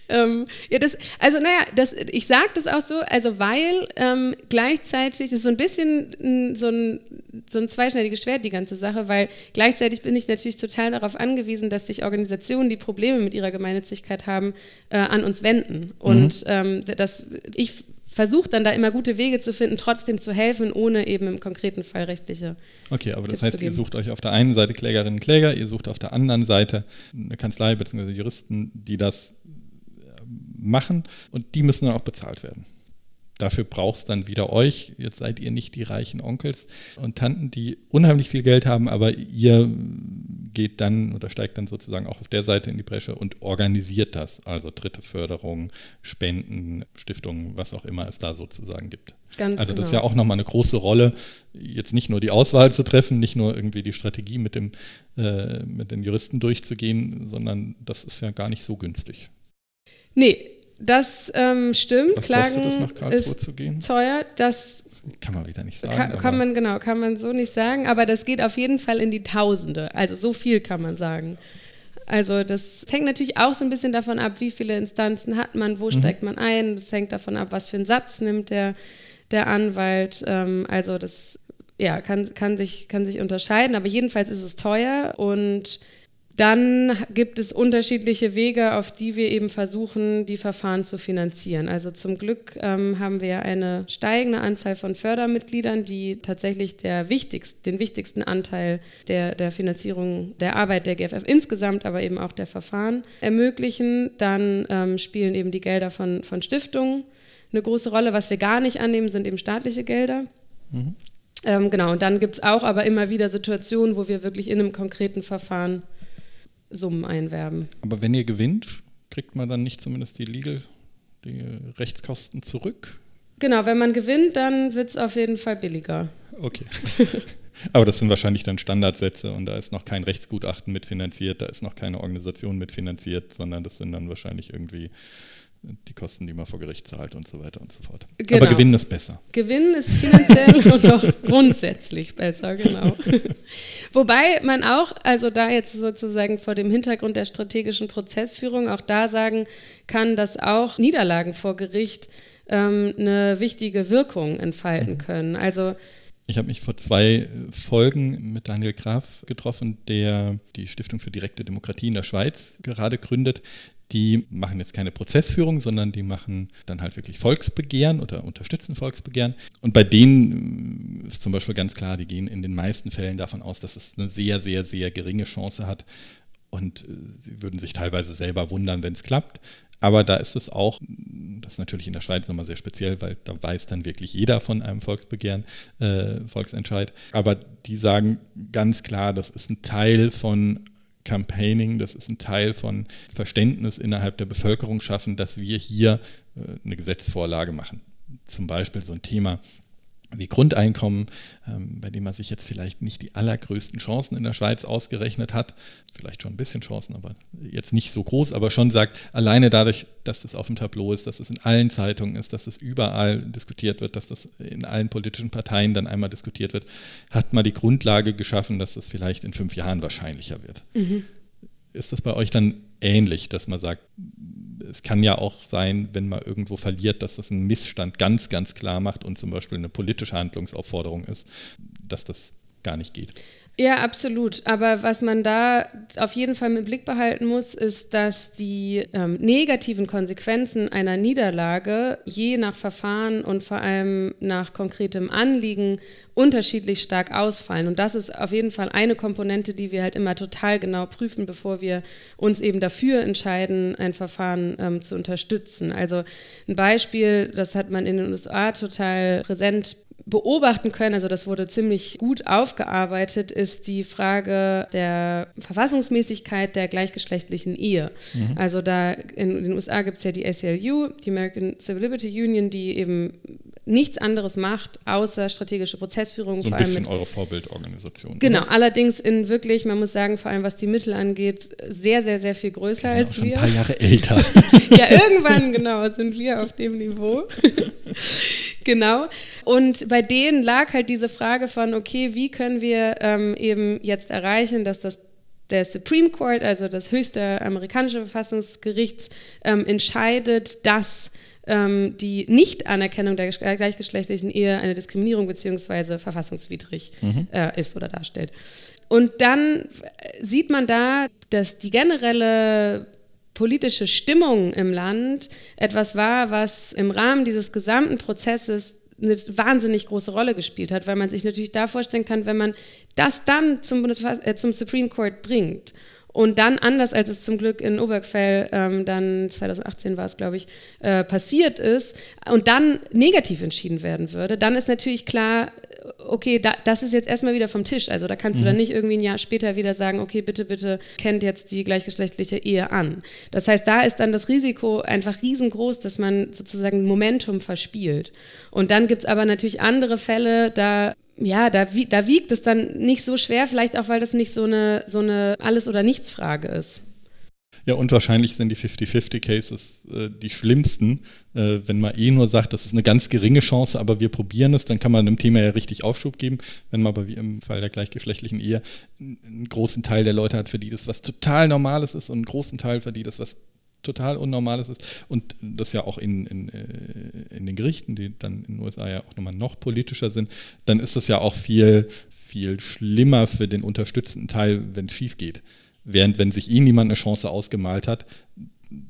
Ähm, ja, das, also naja, das, ich sage das auch so, also weil ähm, gleichzeitig, das ist so ein bisschen so ein, so ein zweischneidiges Schwert, die ganze Sache, weil gleichzeitig bin ich natürlich total darauf angewiesen, dass sich Organisationen, die Probleme mit ihrer Gemeinnützigkeit haben, äh, an uns wenden. Und mhm. ähm, das, ich versuche dann da immer gute Wege zu finden, trotzdem zu helfen, ohne eben im konkreten Fall rechtliche. Okay, aber das heißt, ihr sucht euch auf der einen Seite Klägerinnen und Kläger, ihr sucht auf der anderen Seite eine Kanzlei bzw. Juristen, die das machen und die müssen dann auch bezahlt werden. Dafür braucht es dann wieder euch. Jetzt seid ihr nicht die reichen Onkels und Tanten, die unheimlich viel Geld haben, aber ihr geht dann oder steigt dann sozusagen auch auf der Seite in die Bresche und organisiert das. Also dritte Förderung, Spenden, Stiftungen, was auch immer es da sozusagen gibt. Ganz also das ist ja genau. auch nochmal eine große Rolle, jetzt nicht nur die Auswahl zu treffen, nicht nur irgendwie die Strategie mit, dem, äh, mit den Juristen durchzugehen, sondern das ist ja gar nicht so günstig. Nee, das ähm, stimmt. Was Klagen kostet es, nach Karlsruhe zu gehen? Teuer. Das kann man wieder nicht sagen. Kann, kann, man, genau, kann man so nicht sagen, aber das geht auf jeden Fall in die Tausende. Also so viel kann man sagen. Also das hängt natürlich auch so ein bisschen davon ab, wie viele Instanzen hat man, wo mhm. steigt man ein. Das hängt davon ab, was für einen Satz nimmt der, der Anwalt. Ähm, also das ja, kann, kann, sich, kann sich unterscheiden, aber jedenfalls ist es teuer und Dann gibt es unterschiedliche Wege, auf die wir eben versuchen, die Verfahren zu finanzieren. Also zum Glück ähm, haben wir eine steigende Anzahl von Fördermitgliedern, die tatsächlich der wichtigst, den wichtigsten Anteil der, der Finanzierung der Arbeit der GFF insgesamt, aber eben auch der Verfahren ermöglichen. Dann ähm, spielen eben die Gelder von, von Stiftungen eine große Rolle. Was wir gar nicht annehmen, sind eben staatliche Gelder. Mhm. Ähm, genau, und dann gibt es auch aber immer wieder Situationen, wo wir wirklich in einem konkreten Verfahren Summen einwerben. Aber wenn ihr gewinnt, kriegt man dann nicht zumindest die Legal, die Rechtskosten zurück? Genau, wenn man gewinnt, dann wird es auf jeden Fall billiger. Okay. Aber das sind wahrscheinlich dann Standardsätze und da ist noch kein Rechtsgutachten mitfinanziert, da ist noch keine Organisation mitfinanziert, sondern das sind dann wahrscheinlich irgendwie die Kosten, die man vor Gericht zahlt und so weiter und so fort. Genau. Aber Gewinnen ist besser. Gewinnen ist finanziell und auch grundsätzlich besser, genau. Wobei man auch, also da jetzt sozusagen vor dem Hintergrund der strategischen Prozessführung auch da sagen kann, dass auch Niederlagen vor Gericht ähm, eine wichtige Wirkung entfalten mhm. können. Also ich habe mich vor zwei Folgen mit Daniel Graf getroffen, der die Stiftung für direkte Demokratie in der Schweiz gerade gründet die machen jetzt keine Prozessführung, sondern die machen dann halt wirklich Volksbegehren oder unterstützen Volksbegehren. Und bei denen äh, ist zum Beispiel ganz klar, die gehen in den meisten Fällen davon aus, dass es eine sehr, sehr, sehr geringe Chance hat. Und äh, sie würden sich teilweise selber wundern, wenn es klappt. Aber da ist es auch, das ist natürlich in der Schweiz nochmal sehr speziell, weil da weiß dann wirklich jeder von einem Volksbegehren, äh, Volksentscheid. Aber die sagen ganz klar, das ist ein Teil von Campaigning, das ist ein Teil von Verständnis innerhalb der Bevölkerung schaffen, dass wir hier äh, eine Gesetzesvorlage machen. Zum Beispiel so ein Thema wie Grundeinkommen, ähm, bei dem man sich jetzt vielleicht nicht die allergrößten Chancen in der Schweiz ausgerechnet hat, vielleicht schon ein bisschen Chancen, aber jetzt nicht so groß, aber schon sagt, alleine dadurch, dass das auf dem Tableau ist, dass es in allen Zeitungen ist, dass es überall diskutiert wird, dass das in allen politischen Parteien dann einmal diskutiert wird, hat man die Grundlage geschaffen, dass das vielleicht in fünf Jahren wahrscheinlicher wird. Mhm. Ist das bei euch dann ähnlich, dass man sagt, es kann ja auch sein, wenn man irgendwo verliert, dass das einen Missstand ganz, ganz klar macht und zum Beispiel eine politische Handlungsaufforderung ist, dass das gar nicht geht. Ja, absolut. Aber was man da auf jeden Fall mit Blick behalten muss, ist, dass die ähm, negativen Konsequenzen einer Niederlage je nach Verfahren und vor allem nach konkretem Anliegen unterschiedlich stark ausfallen. Und das ist auf jeden Fall eine Komponente, die wir halt immer total genau prüfen, bevor wir uns eben dafür entscheiden, ein Verfahren ähm, zu unterstützen. Also ein Beispiel, das hat man in den USA total präsent beobachten können, also das wurde ziemlich gut aufgearbeitet, ist die Frage der Verfassungsmäßigkeit der gleichgeschlechtlichen Ehe. Mhm. Also da in den USA gibt es ja die ACLU, die American Civil Liberty Union, die eben nichts anderes macht, außer strategische Prozessführung. So ein bisschen eure Vorbildorganisation. Genau, oder? allerdings in wirklich, man muss sagen, vor allem was die Mittel angeht, sehr, sehr, sehr viel größer wir als wir. Ein paar Jahre älter. ja, irgendwann, genau, sind wir auf dem Niveau. genau. Und bei denen lag halt diese Frage von, okay, wie können wir ähm, eben jetzt erreichen, dass das der Supreme Court, also das höchste amerikanische Verfassungsgericht, ähm, entscheidet, dass ähm, die Nichtanerkennung der gleichgeschlechtlichen Ehe eine Diskriminierung bzw. verfassungswidrig mhm. äh, ist oder darstellt. Und dann sieht man da, dass die generelle politische Stimmung im Land etwas war, was im Rahmen dieses gesamten Prozesses eine wahnsinnig große Rolle gespielt hat, weil man sich natürlich da vorstellen kann, wenn man das dann zum, äh, zum Supreme Court bringt und dann, anders als es zum Glück in Obergfell ähm, dann 2018 war es, glaube ich, äh, passiert ist, und dann negativ entschieden werden würde, dann ist natürlich klar, okay, da, das ist jetzt erstmal wieder vom Tisch. Also da kannst mhm. du dann nicht irgendwie ein Jahr später wieder sagen, okay, bitte, bitte kennt jetzt die gleichgeschlechtliche Ehe an. Das heißt, da ist dann das Risiko einfach riesengroß, dass man sozusagen Momentum verspielt. Und dann gibt es aber natürlich andere Fälle, da ja, da, da wiegt es dann nicht so schwer, vielleicht auch, weil das nicht so eine, so eine Alles- oder Nichts-Frage ist. Ja, und wahrscheinlich sind die 50-50-Cases äh, die schlimmsten. Äh, wenn man eh nur sagt, das ist eine ganz geringe Chance, aber wir probieren es, dann kann man dem Thema ja richtig Aufschub geben. Wenn man aber wie im Fall der gleichgeschlechtlichen Ehe einen großen Teil der Leute hat, für die das was total Normales ist und einen großen Teil, für die das was total Unnormales ist und das ja auch in, in, äh, in den Gerichten, die dann in den USA ja auch nochmal noch politischer sind, dann ist das ja auch viel, viel schlimmer für den unterstützenden Teil, wenn es schief geht. während wenn sich ihnen niemand eine Chance ausgemalt hat,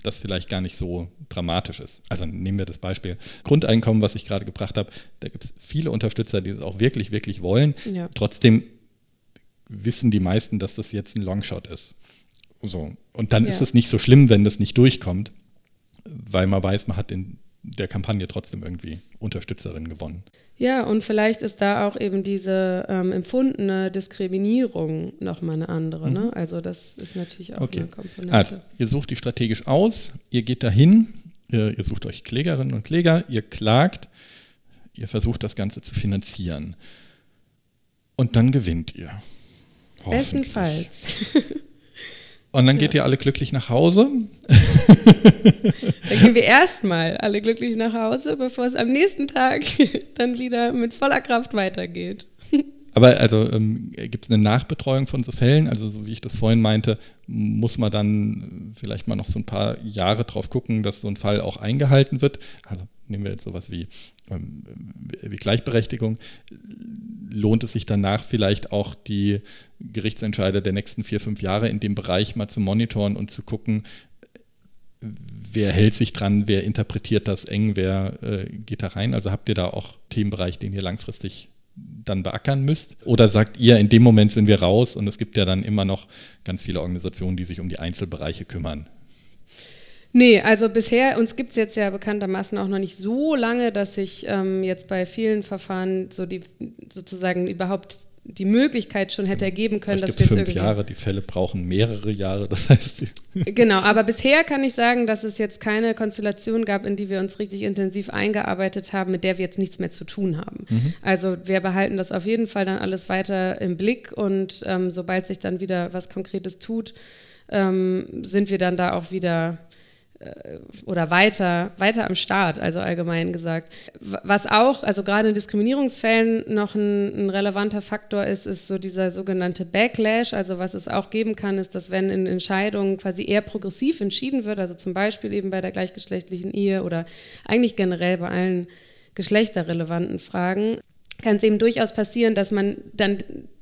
das vielleicht gar nicht so dramatisch ist. Also nehmen wir das Beispiel Grundeinkommen, was ich gerade gebracht habe. Da gibt es viele Unterstützer, die es auch wirklich, wirklich wollen. Ja. Trotzdem wissen die meisten, dass das jetzt ein Longshot ist. So. Und dann ja. ist es nicht so schlimm, wenn das nicht durchkommt, weil man weiß, man hat in der Kampagne trotzdem irgendwie Unterstützerin gewonnen. Ja, und vielleicht ist da auch eben diese ähm, empfundene Diskriminierung nochmal eine andere. Ne? Mhm. Ne? Also das ist natürlich auch okay. eine Komponente. Also, ihr sucht die strategisch aus, ihr geht dahin, ihr, ihr sucht euch Klägerinnen und Kläger, ihr klagt, ihr versucht das Ganze zu finanzieren. Und dann gewinnt ihr. Bestenfalls. Und dann geht ja. ihr alle glücklich nach Hause. dann gehen wir erstmal alle glücklich nach Hause, bevor es am nächsten Tag dann wieder mit voller Kraft weitergeht. Aber also ähm, gibt es eine Nachbetreuung von so Fällen? Also so wie ich das vorhin meinte, muss man dann vielleicht mal noch so ein paar Jahre drauf gucken, dass so ein Fall auch eingehalten wird. Also nehmen wir jetzt sowas wie, ähm, wie Gleichberechtigung. Lohnt es sich danach vielleicht auch die Gerichtsentscheider der nächsten vier, fünf Jahre in dem Bereich mal zu monitoren und zu gucken, wer hält sich dran, wer interpretiert das eng, wer äh, geht da rein? Also habt ihr da auch Themenbereich, den ihr langfristig dann beackern müsst? Oder sagt ihr, in dem Moment sind wir raus und es gibt ja dann immer noch ganz viele Organisationen, die sich um die Einzelbereiche kümmern? Nee, also bisher, uns gibt es jetzt ja bekanntermaßen auch noch nicht so lange, dass sich ähm, jetzt bei vielen Verfahren so die sozusagen überhaupt die Möglichkeit schon hätte ergeben können, dass wir es fünf Jahre, die Fälle brauchen mehrere Jahre, das heißt. genau, aber bisher kann ich sagen, dass es jetzt keine Konstellation gab, in die wir uns richtig intensiv eingearbeitet haben, mit der wir jetzt nichts mehr zu tun haben. Mhm. Also wir behalten das auf jeden Fall dann alles weiter im Blick und ähm, sobald sich dann wieder was Konkretes tut, ähm, sind wir dann da auch wieder oder weiter, weiter am Start, also allgemein gesagt. Was auch, also gerade in Diskriminierungsfällen noch ein, ein, relevanter Faktor ist, ist so dieser sogenannte Backlash. Also was es auch geben kann, ist, dass wenn in Entscheidungen quasi eher progressiv entschieden wird, also zum Beispiel eben bei der gleichgeschlechtlichen Ehe oder eigentlich generell bei allen geschlechterrelevanten Fragen, kann es eben durchaus passieren, dass man dann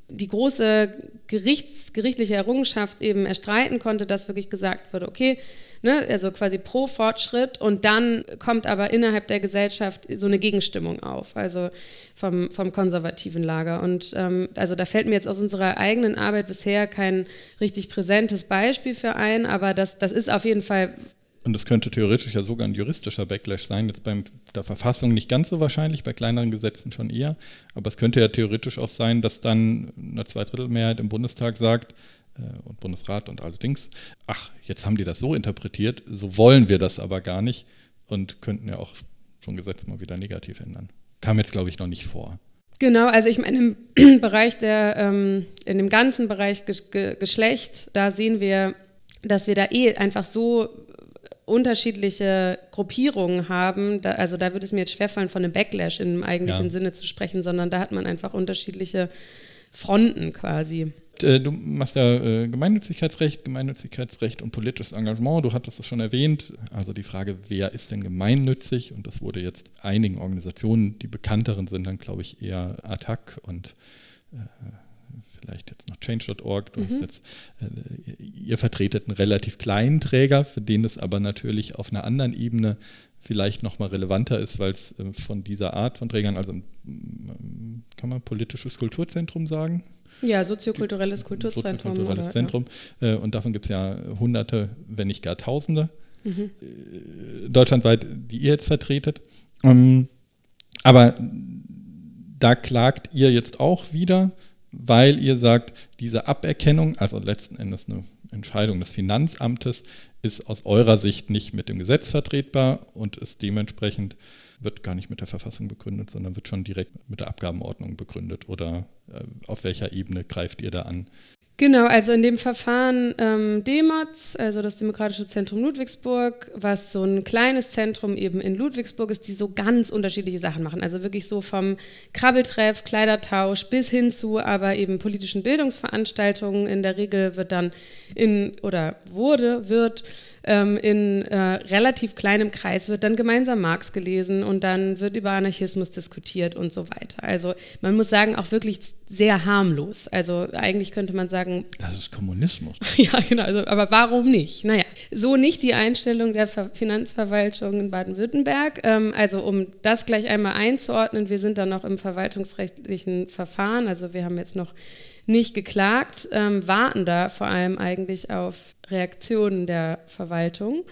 die große Gerichts, gerichtliche Errungenschaft eben erstreiten konnte, dass wirklich gesagt wurde, okay, ne, also quasi pro Fortschritt und dann kommt aber innerhalb der Gesellschaft so eine Gegenstimmung auf, also vom, vom konservativen Lager. Und ähm, also da fällt mir jetzt aus unserer eigenen Arbeit bisher kein richtig präsentes Beispiel für ein, aber das, das ist auf jeden Fall und das könnte theoretisch ja sogar ein juristischer Backlash sein. Jetzt bei der Verfassung nicht ganz so wahrscheinlich, bei kleineren Gesetzen schon eher. Aber es könnte ja theoretisch auch sein, dass dann eine Zweidrittelmehrheit im Bundestag sagt, und Bundesrat und allerdings, ach, jetzt haben die das so interpretiert, so wollen wir das aber gar nicht und könnten ja auch schon Gesetze mal wieder negativ ändern. Kam jetzt, glaube ich, noch nicht vor. Genau, also ich meine, im Bereich der, ähm, in dem ganzen Bereich Ge Geschlecht, da sehen wir, dass wir da eh einfach so unterschiedliche Gruppierungen haben. Da, also da würde es mir jetzt schwerfallen, von einem Backlash im eigentlichen ja. Sinne zu sprechen, sondern da hat man einfach unterschiedliche Fronten quasi. Äh, du machst ja äh, Gemeinnützigkeitsrecht, Gemeinnützigkeitsrecht und politisches Engagement. Du hattest es schon erwähnt. Also die Frage, wer ist denn gemeinnützig? Und das wurde jetzt einigen Organisationen, die bekannteren sind dann, glaube ich, eher ATTAC und äh, vielleicht jetzt noch Change.org. Mhm. Jetzt, äh, ihr vertretet einen relativ kleinen Träger, für den es aber natürlich auf einer anderen Ebene vielleicht nochmal relevanter ist, weil es äh, von dieser Art von Trägern, also kann man politisches Kulturzentrum sagen? Ja, soziokulturelles Kulturzentrum. Soziokulturelles oder, Zentrum. Ja. Äh, und davon gibt es ja Hunderte, wenn nicht gar Tausende mhm. Äh, deutschlandweit, die ihr jetzt vertretet. Ähm, aber da klagt ihr jetzt auch wieder, weil ihr sagt, diese Aberkennung, also letzten Endes eine Entscheidung des Finanzamtes, ist aus eurer Sicht nicht mit dem Gesetz vertretbar und ist dementsprechend wird gar nicht mit der Verfassung begründet, sondern wird schon direkt mit der Abgabenordnung begründet. Oder äh, auf welcher Ebene greift ihr da an? Genau, also in dem Verfahren ähm, DEMATS, also das Demokratische Zentrum Ludwigsburg, was so ein kleines Zentrum eben in Ludwigsburg ist, die so ganz unterschiedliche Sachen machen. Also wirklich so vom Krabbeltreff, Kleidertausch bis hin zu aber eben politischen Bildungsveranstaltungen. In der Regel wird dann in oder wurde, wird ähm, in äh, relativ kleinem Kreis wird dann gemeinsam Marx gelesen und dann wird über Anarchismus diskutiert und so weiter. Also man muss sagen, auch wirklich sehr harmlos. Also eigentlich könnte man sagen. Das ist Kommunismus. ja, genau. Also, aber warum nicht? Naja, so nicht die Einstellung der Finanzverwaltung in Baden-Württemberg. Ähm, also um das gleich einmal einzuordnen, wir sind da noch im verwaltungsrechtlichen Verfahren. Also wir haben jetzt noch nicht geklagt, ähm, warten da vor allem eigentlich auf Reaktionen der Verwaltung.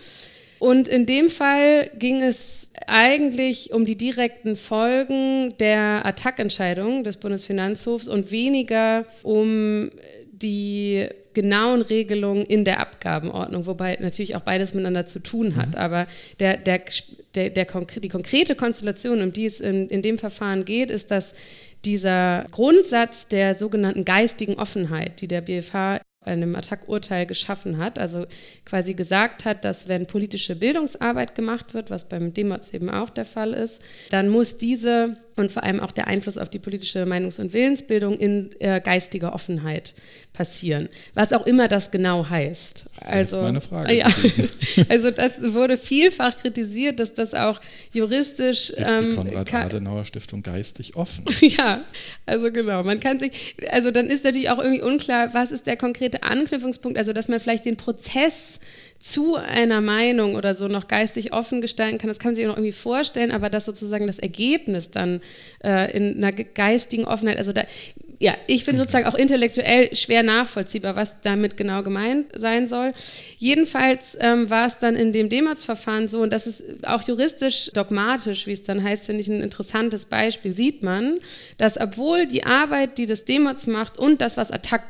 Und in dem Fall ging es eigentlich um die direkten Folgen der Attackentscheidung des Bundesfinanzhofs und weniger um die genauen Regelungen in der Abgabenordnung, wobei natürlich auch beides miteinander zu tun hat. Mhm. Aber der, der, der, der, die konkrete Konstellation, um die es in, in dem Verfahren geht, ist, dass dieser Grundsatz der sogenannten geistigen Offenheit, die der BFH einem Attack-Urteil geschaffen hat, also quasi gesagt hat, dass wenn politische Bildungsarbeit gemacht wird, was beim Demos eben auch der Fall ist, dann muss diese und vor allem auch der Einfluss auf die politische Meinungs- und Willensbildung in äh, geistiger Offenheit passieren. Was auch immer das genau heißt. Das also, ist meine Frage. Ja, also das wurde vielfach kritisiert, dass das auch juristisch. Ist ähm, die Konrad-Adenauer-Stiftung geistig offen? ja, also genau. Man kann sich, also dann ist natürlich auch irgendwie unklar, was ist der konkrete Anknüpfungspunkt, also dass man vielleicht den Prozess zu einer Meinung oder so noch geistig offen gestalten kann, das kann man sich auch noch irgendwie vorstellen, aber dass sozusagen das Ergebnis dann äh, in einer geistigen Offenheit, also da, ja, ich finde sozusagen auch intellektuell schwer nachvollziehbar, was damit genau gemeint sein soll. Jedenfalls ähm, war es dann in dem Demots-Verfahren so, und das ist auch juristisch dogmatisch, wie es dann heißt, finde ich ein interessantes Beispiel, sieht man, dass obwohl die Arbeit, die das Demots macht und das, was Attac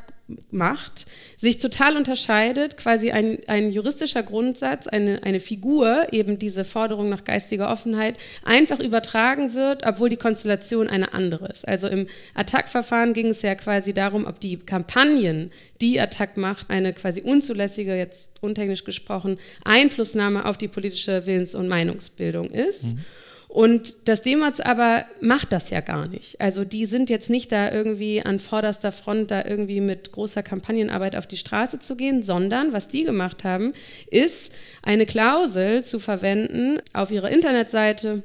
macht, sich total unterscheidet, quasi ein, ein juristischer Grundsatz, eine, eine Figur, eben diese Forderung nach geistiger Offenheit, einfach übertragen wird, obwohl die Konstellation eine andere ist. Also im Attack-Verfahren ging es ja quasi darum, ob die Kampagnen, die Attack macht, eine quasi unzulässige, jetzt untechnisch gesprochen, Einflussnahme auf die politische Willens- und Meinungsbildung ist. Mhm. Und das Demats aber macht das ja gar nicht. Also die sind jetzt nicht da irgendwie an vorderster Front, da irgendwie mit großer Kampagnenarbeit auf die Straße zu gehen, sondern was die gemacht haben, ist eine Klausel zu verwenden auf ihrer Internetseite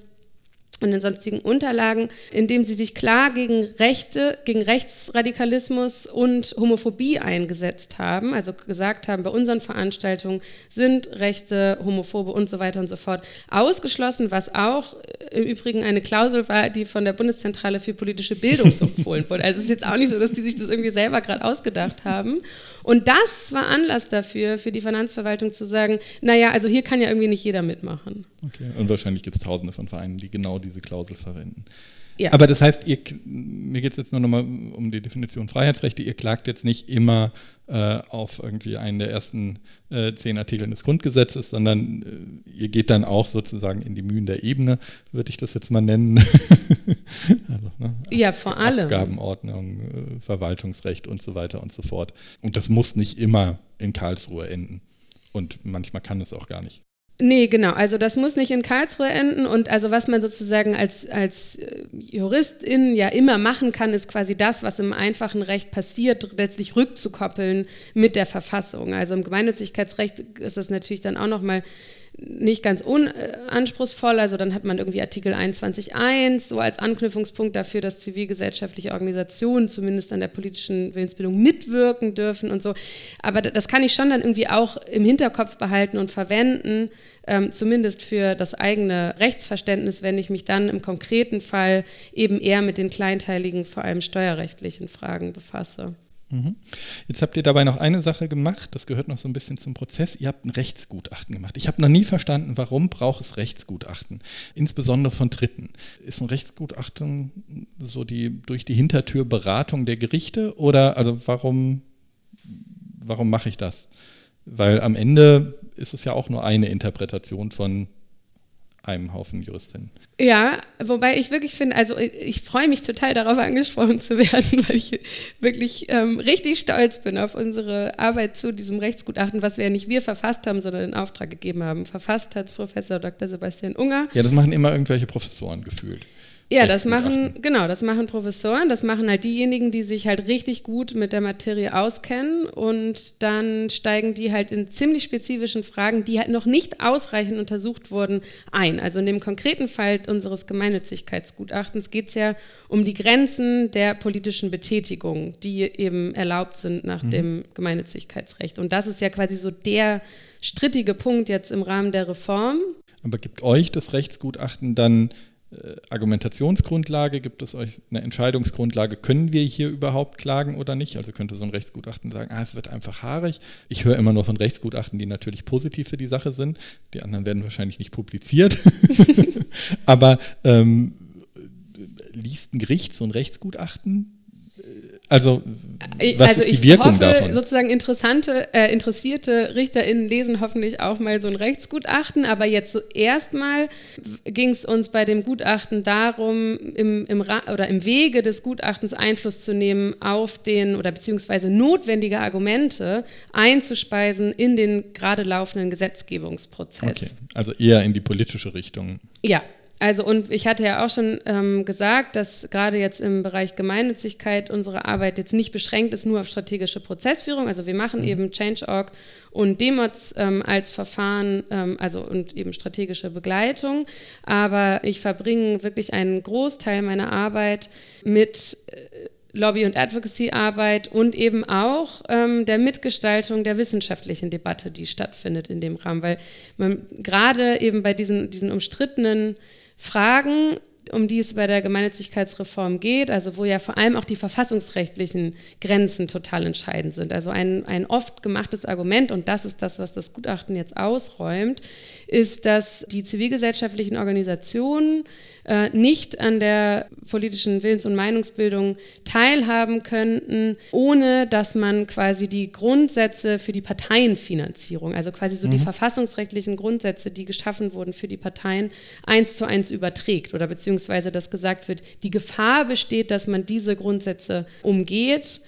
und den sonstigen Unterlagen, indem sie sich klar gegen Rechte, gegen Rechtsradikalismus und Homophobie eingesetzt haben, also gesagt haben, bei unseren Veranstaltungen sind Rechte, Homophobe und so weiter und so fort ausgeschlossen, was auch im Übrigen eine Klausel war, die von der Bundeszentrale für politische Bildung so empfohlen wurde. Also es ist jetzt auch nicht so, dass die sich das irgendwie selber gerade ausgedacht haben. Und das war Anlass dafür, für die Finanzverwaltung zu sagen, naja, also hier kann ja irgendwie nicht jeder mitmachen. Okay, und wahrscheinlich gibt es tausende von Vereinen, die genau diese Klausel verwenden. Ja. Aber das heißt, ihr, mir geht es jetzt nur nochmal um die Definition Freiheitsrechte. Ihr klagt jetzt nicht immer äh, auf irgendwie einen der ersten äh, zehn Artikel des Grundgesetzes, sondern äh, ihr geht dann auch sozusagen in die Mühen der Ebene, würde ich das jetzt mal nennen. also, ne? Ja, vor allem. Abgabenordnung, äh, Verwaltungsrecht und so weiter und so fort. Und das muss nicht immer in Karlsruhe enden. Und manchmal kann es auch gar nicht. Nee, genau. Also das muss nicht in Karlsruhe enden. Und also was man sozusagen als, als äh, Juristin ja immer machen kann, ist quasi das, was im einfachen Recht passiert, letztlich rückzukoppeln mit der Verfassung. Also im Gemeinnützigkeitsrecht ist das natürlich dann auch nochmal nicht ganz unanspruchsvoll. Also dann hat man irgendwie Artikel 21.1 so als Anknüpfungspunkt dafür, dass zivilgesellschaftliche Organisationen zumindest an der politischen Willensbildung mitwirken dürfen und so. Aber das kann ich schon dann irgendwie auch im Hinterkopf behalten und verwenden, ähm, zumindest für das eigene Rechtsverständnis, wenn ich mich dann im konkreten Fall eben eher mit den kleinteiligen, vor allem steuerrechtlichen Fragen befasse. Mhm. Jetzt habt ihr dabei noch eine Sache gemacht, das gehört noch so ein bisschen zum Prozess. Ihr habt ein Rechtsgutachten gemacht. Ich habe noch nie verstanden, warum braucht es Rechtsgutachten, insbesondere von Dritten. Ist ein Rechtsgutachten so die durch die Hintertür Beratung der Gerichte oder also warum, warum mache ich das? Weil am Ende ist es ja auch nur eine Interpretation von einem Haufen Juristinnen. Ja, wobei ich wirklich finde, also ich freue mich total darauf angesprochen zu werden, weil ich wirklich ähm, richtig stolz bin auf unsere Arbeit zu diesem Rechtsgutachten, was wir ja nicht wir verfasst haben, sondern in Auftrag gegeben haben. Verfasst hat es Professor Dr. Sebastian Unger. Ja, das machen immer irgendwelche Professoren gefühlt. Ja, das machen, genau, das machen Professoren, das machen halt diejenigen, die sich halt richtig gut mit der Materie auskennen und dann steigen die halt in ziemlich spezifischen Fragen, die halt noch nicht ausreichend untersucht wurden, ein. Also in dem konkreten Fall unseres Gemeinnützigkeitsgutachtens geht es ja um die Grenzen der politischen Betätigung, die eben erlaubt sind nach mhm. dem Gemeinnützigkeitsrecht. Und das ist ja quasi so der strittige Punkt jetzt im Rahmen der Reform. Aber gibt euch das Rechtsgutachten dann Argumentationsgrundlage? Gibt es euch eine Entscheidungsgrundlage? Können wir hier überhaupt klagen oder nicht? Also könnte so ein Rechtsgutachten sagen, ah, es wird einfach haarig. Ich höre immer nur von Rechtsgutachten, die natürlich positiv für die Sache sind. Die anderen werden wahrscheinlich nicht publiziert. Aber ähm, liest ein Gericht so ein Rechtsgutachten? Also, äh, was also ist die Wirkung hoffe, davon? Sozusagen interessante, äh, interessierte RichterInnen lesen hoffentlich auch mal so ein Rechtsgutachten, aber jetzt so erstmal ging es uns bei dem Gutachten darum, im, im, oder im Wege des Gutachtens Einfluss zu nehmen auf den oder beziehungsweise notwendige Argumente einzuspeisen in den gerade laufenden Gesetzgebungsprozess. Okay, also eher in die politische Richtung. Ja, also und ich hatte ja auch schon ähm, gesagt, dass gerade jetzt im Bereich Gemeinnützigkeit unsere Arbeit jetzt nicht beschränkt ist nur auf strategische Prozessführung. Also wir machen mhm. eben Change.org und Demods ähm, als Verfahren, ähm, also und eben strategische Begleitung. Aber ich verbringe wirklich einen Großteil meiner Arbeit mit äh, Lobby- und Advocacy-Arbeit und eben auch ähm, der Mitgestaltung der wissenschaftlichen Debatte, die stattfindet in dem Rahmen, weil man gerade eben bei diesen, diesen umstrittenen Fragen, um die es bei der Gemeinnützigkeitsreform geht, also wo ja vor allem auch die verfassungsrechtlichen Grenzen total entscheidend sind. Also ein, ein oft gemachtes Argument, und das ist das, was das Gutachten jetzt ausräumt, ist, dass die zivilgesellschaftlichen Organisationen äh, nicht an der politischen Willens- und Meinungsbildung teilhaben könnten, ohne dass man quasi die Grundsätze für die Parteienfinanzierung, also quasi so mhm. die verfassungsrechtlichen Grundsätze, die geschaffen wurden für die Parteien, eins zu eins überträgt oder beziehungsweise dass gesagt wird, die Gefahr besteht, dass man diese Grundsätze umgeht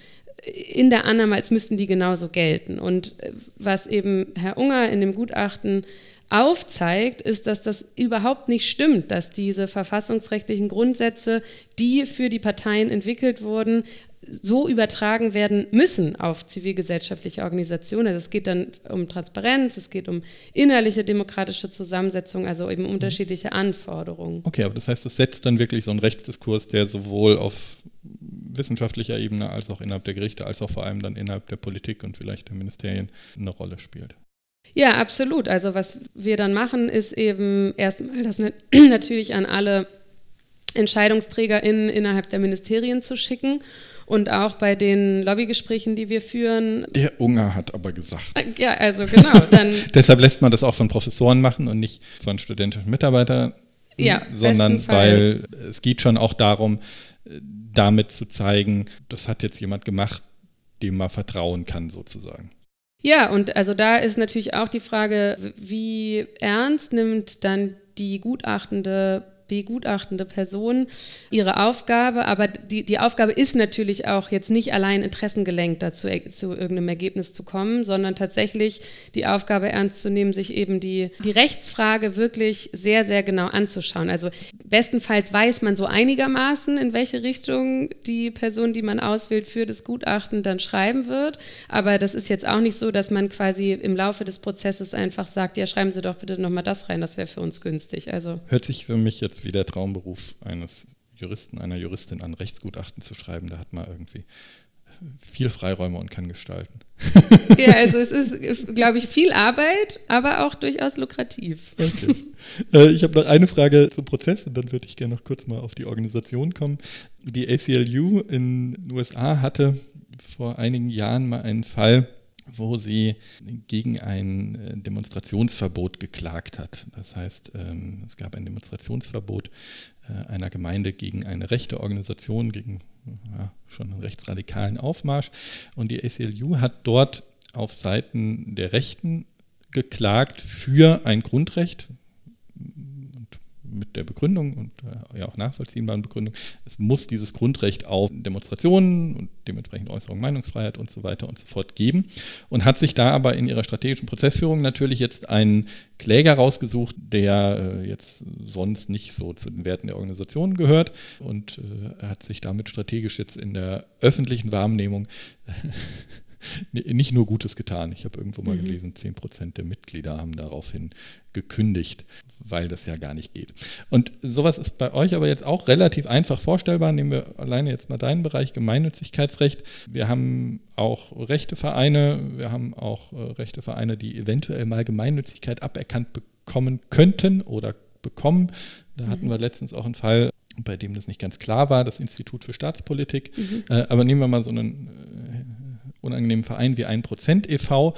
in der Annahme, als müssten die genauso gelten. Und äh, was eben Herr Unger in dem Gutachten aufzeigt, ist, dass das überhaupt nicht stimmt, dass diese verfassungsrechtlichen Grundsätze, die für die Parteien entwickelt wurden, so übertragen werden müssen auf zivilgesellschaftliche Organisationen. Also es geht dann um Transparenz, es geht um innerliche demokratische Zusammensetzung, also eben unterschiedliche Anforderungen. Okay, aber das heißt, das setzt dann wirklich so einen Rechtsdiskurs, der sowohl auf wissenschaftlicher Ebene als auch innerhalb der Gerichte, als auch vor allem dann innerhalb der Politik und vielleicht der Ministerien eine Rolle spielt. Ja, absolut. Also was wir dann machen, ist eben erstmal das natürlich an alle EntscheidungsträgerInnen innerhalb der Ministerien zu schicken und auch bei den Lobbygesprächen, die wir führen. Der Unger hat aber gesagt. Ja, also genau. Dann Deshalb lässt man das auch von Professoren machen und nicht von studentischen Mitarbeitern, ja, sondern weil es geht schon auch darum, damit zu zeigen, das hat jetzt jemand gemacht, dem man vertrauen kann sozusagen. Ja, und also da ist natürlich auch die Frage, wie ernst nimmt dann die gutachtende begutachtende Person ihre Aufgabe, aber die, die Aufgabe ist natürlich auch jetzt nicht allein interessengelenkt dazu, zu irgendeinem Ergebnis zu kommen, sondern tatsächlich die Aufgabe ernst zu nehmen, sich eben die, die Rechtsfrage wirklich sehr, sehr genau anzuschauen. Also bestenfalls weiß man so einigermaßen, in welche Richtung die Person, die man auswählt für das Gutachten dann schreiben wird, aber das ist jetzt auch nicht so, dass man quasi im Laufe des Prozesses einfach sagt, ja, schreiben Sie doch bitte nochmal das rein, das wäre für uns günstig. Also Hört sich für mich jetzt wie der Traumberuf eines Juristen, einer Juristin an Rechtsgutachten zu schreiben. Da hat man irgendwie viel Freiräume und kann gestalten. Ja, also es ist, glaube ich, viel Arbeit, aber auch durchaus lukrativ. Okay. Äh, ich habe noch eine Frage zum Prozess und dann würde ich gerne noch kurz mal auf die Organisation kommen. Die ACLU in den USA hatte vor einigen Jahren mal einen Fall, wo sie gegen ein äh, Demonstrationsverbot geklagt hat. Das heißt, ähm, es gab ein Demonstrationsverbot äh, einer Gemeinde gegen eine rechte Organisation, gegen ja, schon einen rechtsradikalen Aufmarsch. Und die ACLU hat dort auf Seiten der Rechten geklagt für ein Grundrecht. Mit der Begründung und äh, ja auch nachvollziehbaren Begründung, es muss dieses Grundrecht auf Demonstrationen und dementsprechend Äußerung, Meinungsfreiheit und so weiter und so fort geben. Und hat sich da aber in ihrer strategischen Prozessführung natürlich jetzt einen Kläger rausgesucht, der äh, jetzt sonst nicht so zu den Werten der Organisation gehört und äh, hat sich damit strategisch jetzt in der öffentlichen Wahrnehmung nicht nur Gutes getan. Ich habe irgendwo mal mhm. gelesen, 10 Prozent der Mitglieder haben daraufhin gekündigt, weil das ja gar nicht geht. Und sowas ist bei euch aber jetzt auch relativ einfach vorstellbar. Nehmen wir alleine jetzt mal deinen Bereich Gemeinnützigkeitsrecht. Wir haben auch rechte Vereine, wir haben auch äh, rechte Vereine, die eventuell mal Gemeinnützigkeit aberkannt bekommen könnten oder bekommen. Da hatten mhm. wir letztens auch einen Fall, bei dem das nicht ganz klar war, das Institut für Staatspolitik. Mhm. Äh, aber nehmen wir mal so einen äh, unangenehmen Verein wie 1% e.V.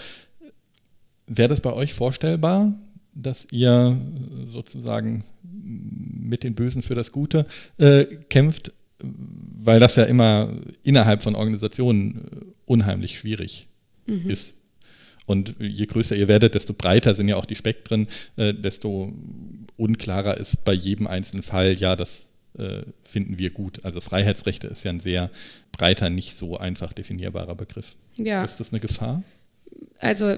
Wäre das bei euch vorstellbar, dass ihr sozusagen mit den Bösen für das Gute äh, kämpft, weil das ja immer innerhalb von Organisationen äh, unheimlich schwierig mhm. ist. Und je größer ihr werdet, desto breiter sind ja auch die Spektren, äh, desto unklarer ist bei jedem einzelnen Fall, ja, das äh, finden wir gut. Also Freiheitsrechte ist ja ein sehr breiter, nicht so einfach definierbarer Begriff. Ja. Ist das eine Gefahr? Also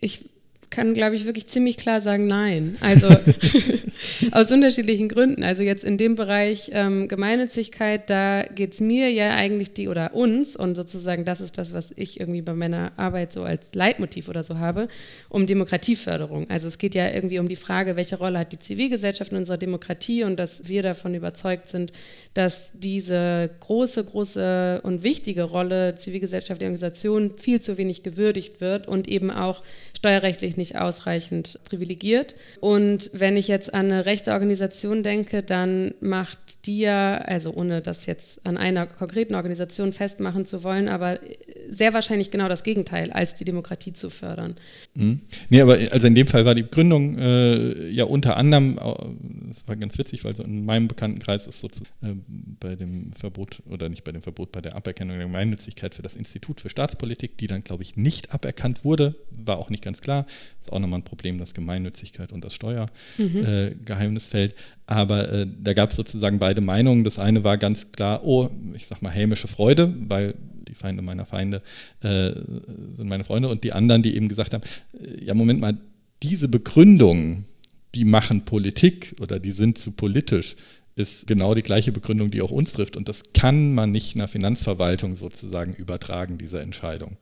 ich kann, glaube ich, wirklich ziemlich klar sagen, nein. Also aus unterschiedlichen Gründen. Also jetzt in dem Bereich ähm, Gemeinnützigkeit, da geht es mir ja eigentlich die oder uns und sozusagen das ist das, was ich irgendwie bei meiner Arbeit so als Leitmotiv oder so habe, um Demokratieförderung. Also es geht ja irgendwie um die Frage, welche Rolle hat die Zivilgesellschaft in unserer Demokratie und dass wir davon überzeugt sind, dass diese große, große und wichtige Rolle zivilgesellschaftlicher Organisationen viel zu wenig gewürdigt wird und eben auch steuerrechtlich nicht ausreichend privilegiert. Und wenn ich jetzt an eine rechte Organisation denke, dann macht die ja, also ohne das jetzt an einer konkreten Organisation festmachen zu wollen, aber sehr wahrscheinlich genau das Gegenteil, als die Demokratie zu fördern. Mhm. Nee, aber also in dem Fall war die Begründung äh, ja unter anderem, das war ganz witzig, weil so in meinem Bekanntenkreis ist sozusagen äh, bei dem Verbot, oder nicht bei dem Verbot, bei der Aberkennung der Gemeinnützigkeit für das Institut für Staatspolitik, die dann, glaube ich, nicht aberkannt wurde, war auch nicht ganz klar. Das ist auch nochmal ein Problem, dass Gemeinnützigkeit und das Steuergeheimnis mhm. äh, fällt. Aber äh, da gab es sozusagen beide Meinungen. Das eine war ganz klar, oh, ich sag mal hämische Freude, weil die Feinde meiner Feinde äh, sind meine Freunde. Und die anderen, die eben gesagt haben, äh, ja, Moment mal, diese Begründungen, die machen Politik oder die sind zu politisch, ist genau die gleiche Begründung, die auch uns trifft. Und das kann man nicht einer Finanzverwaltung sozusagen übertragen, diese Entscheidung.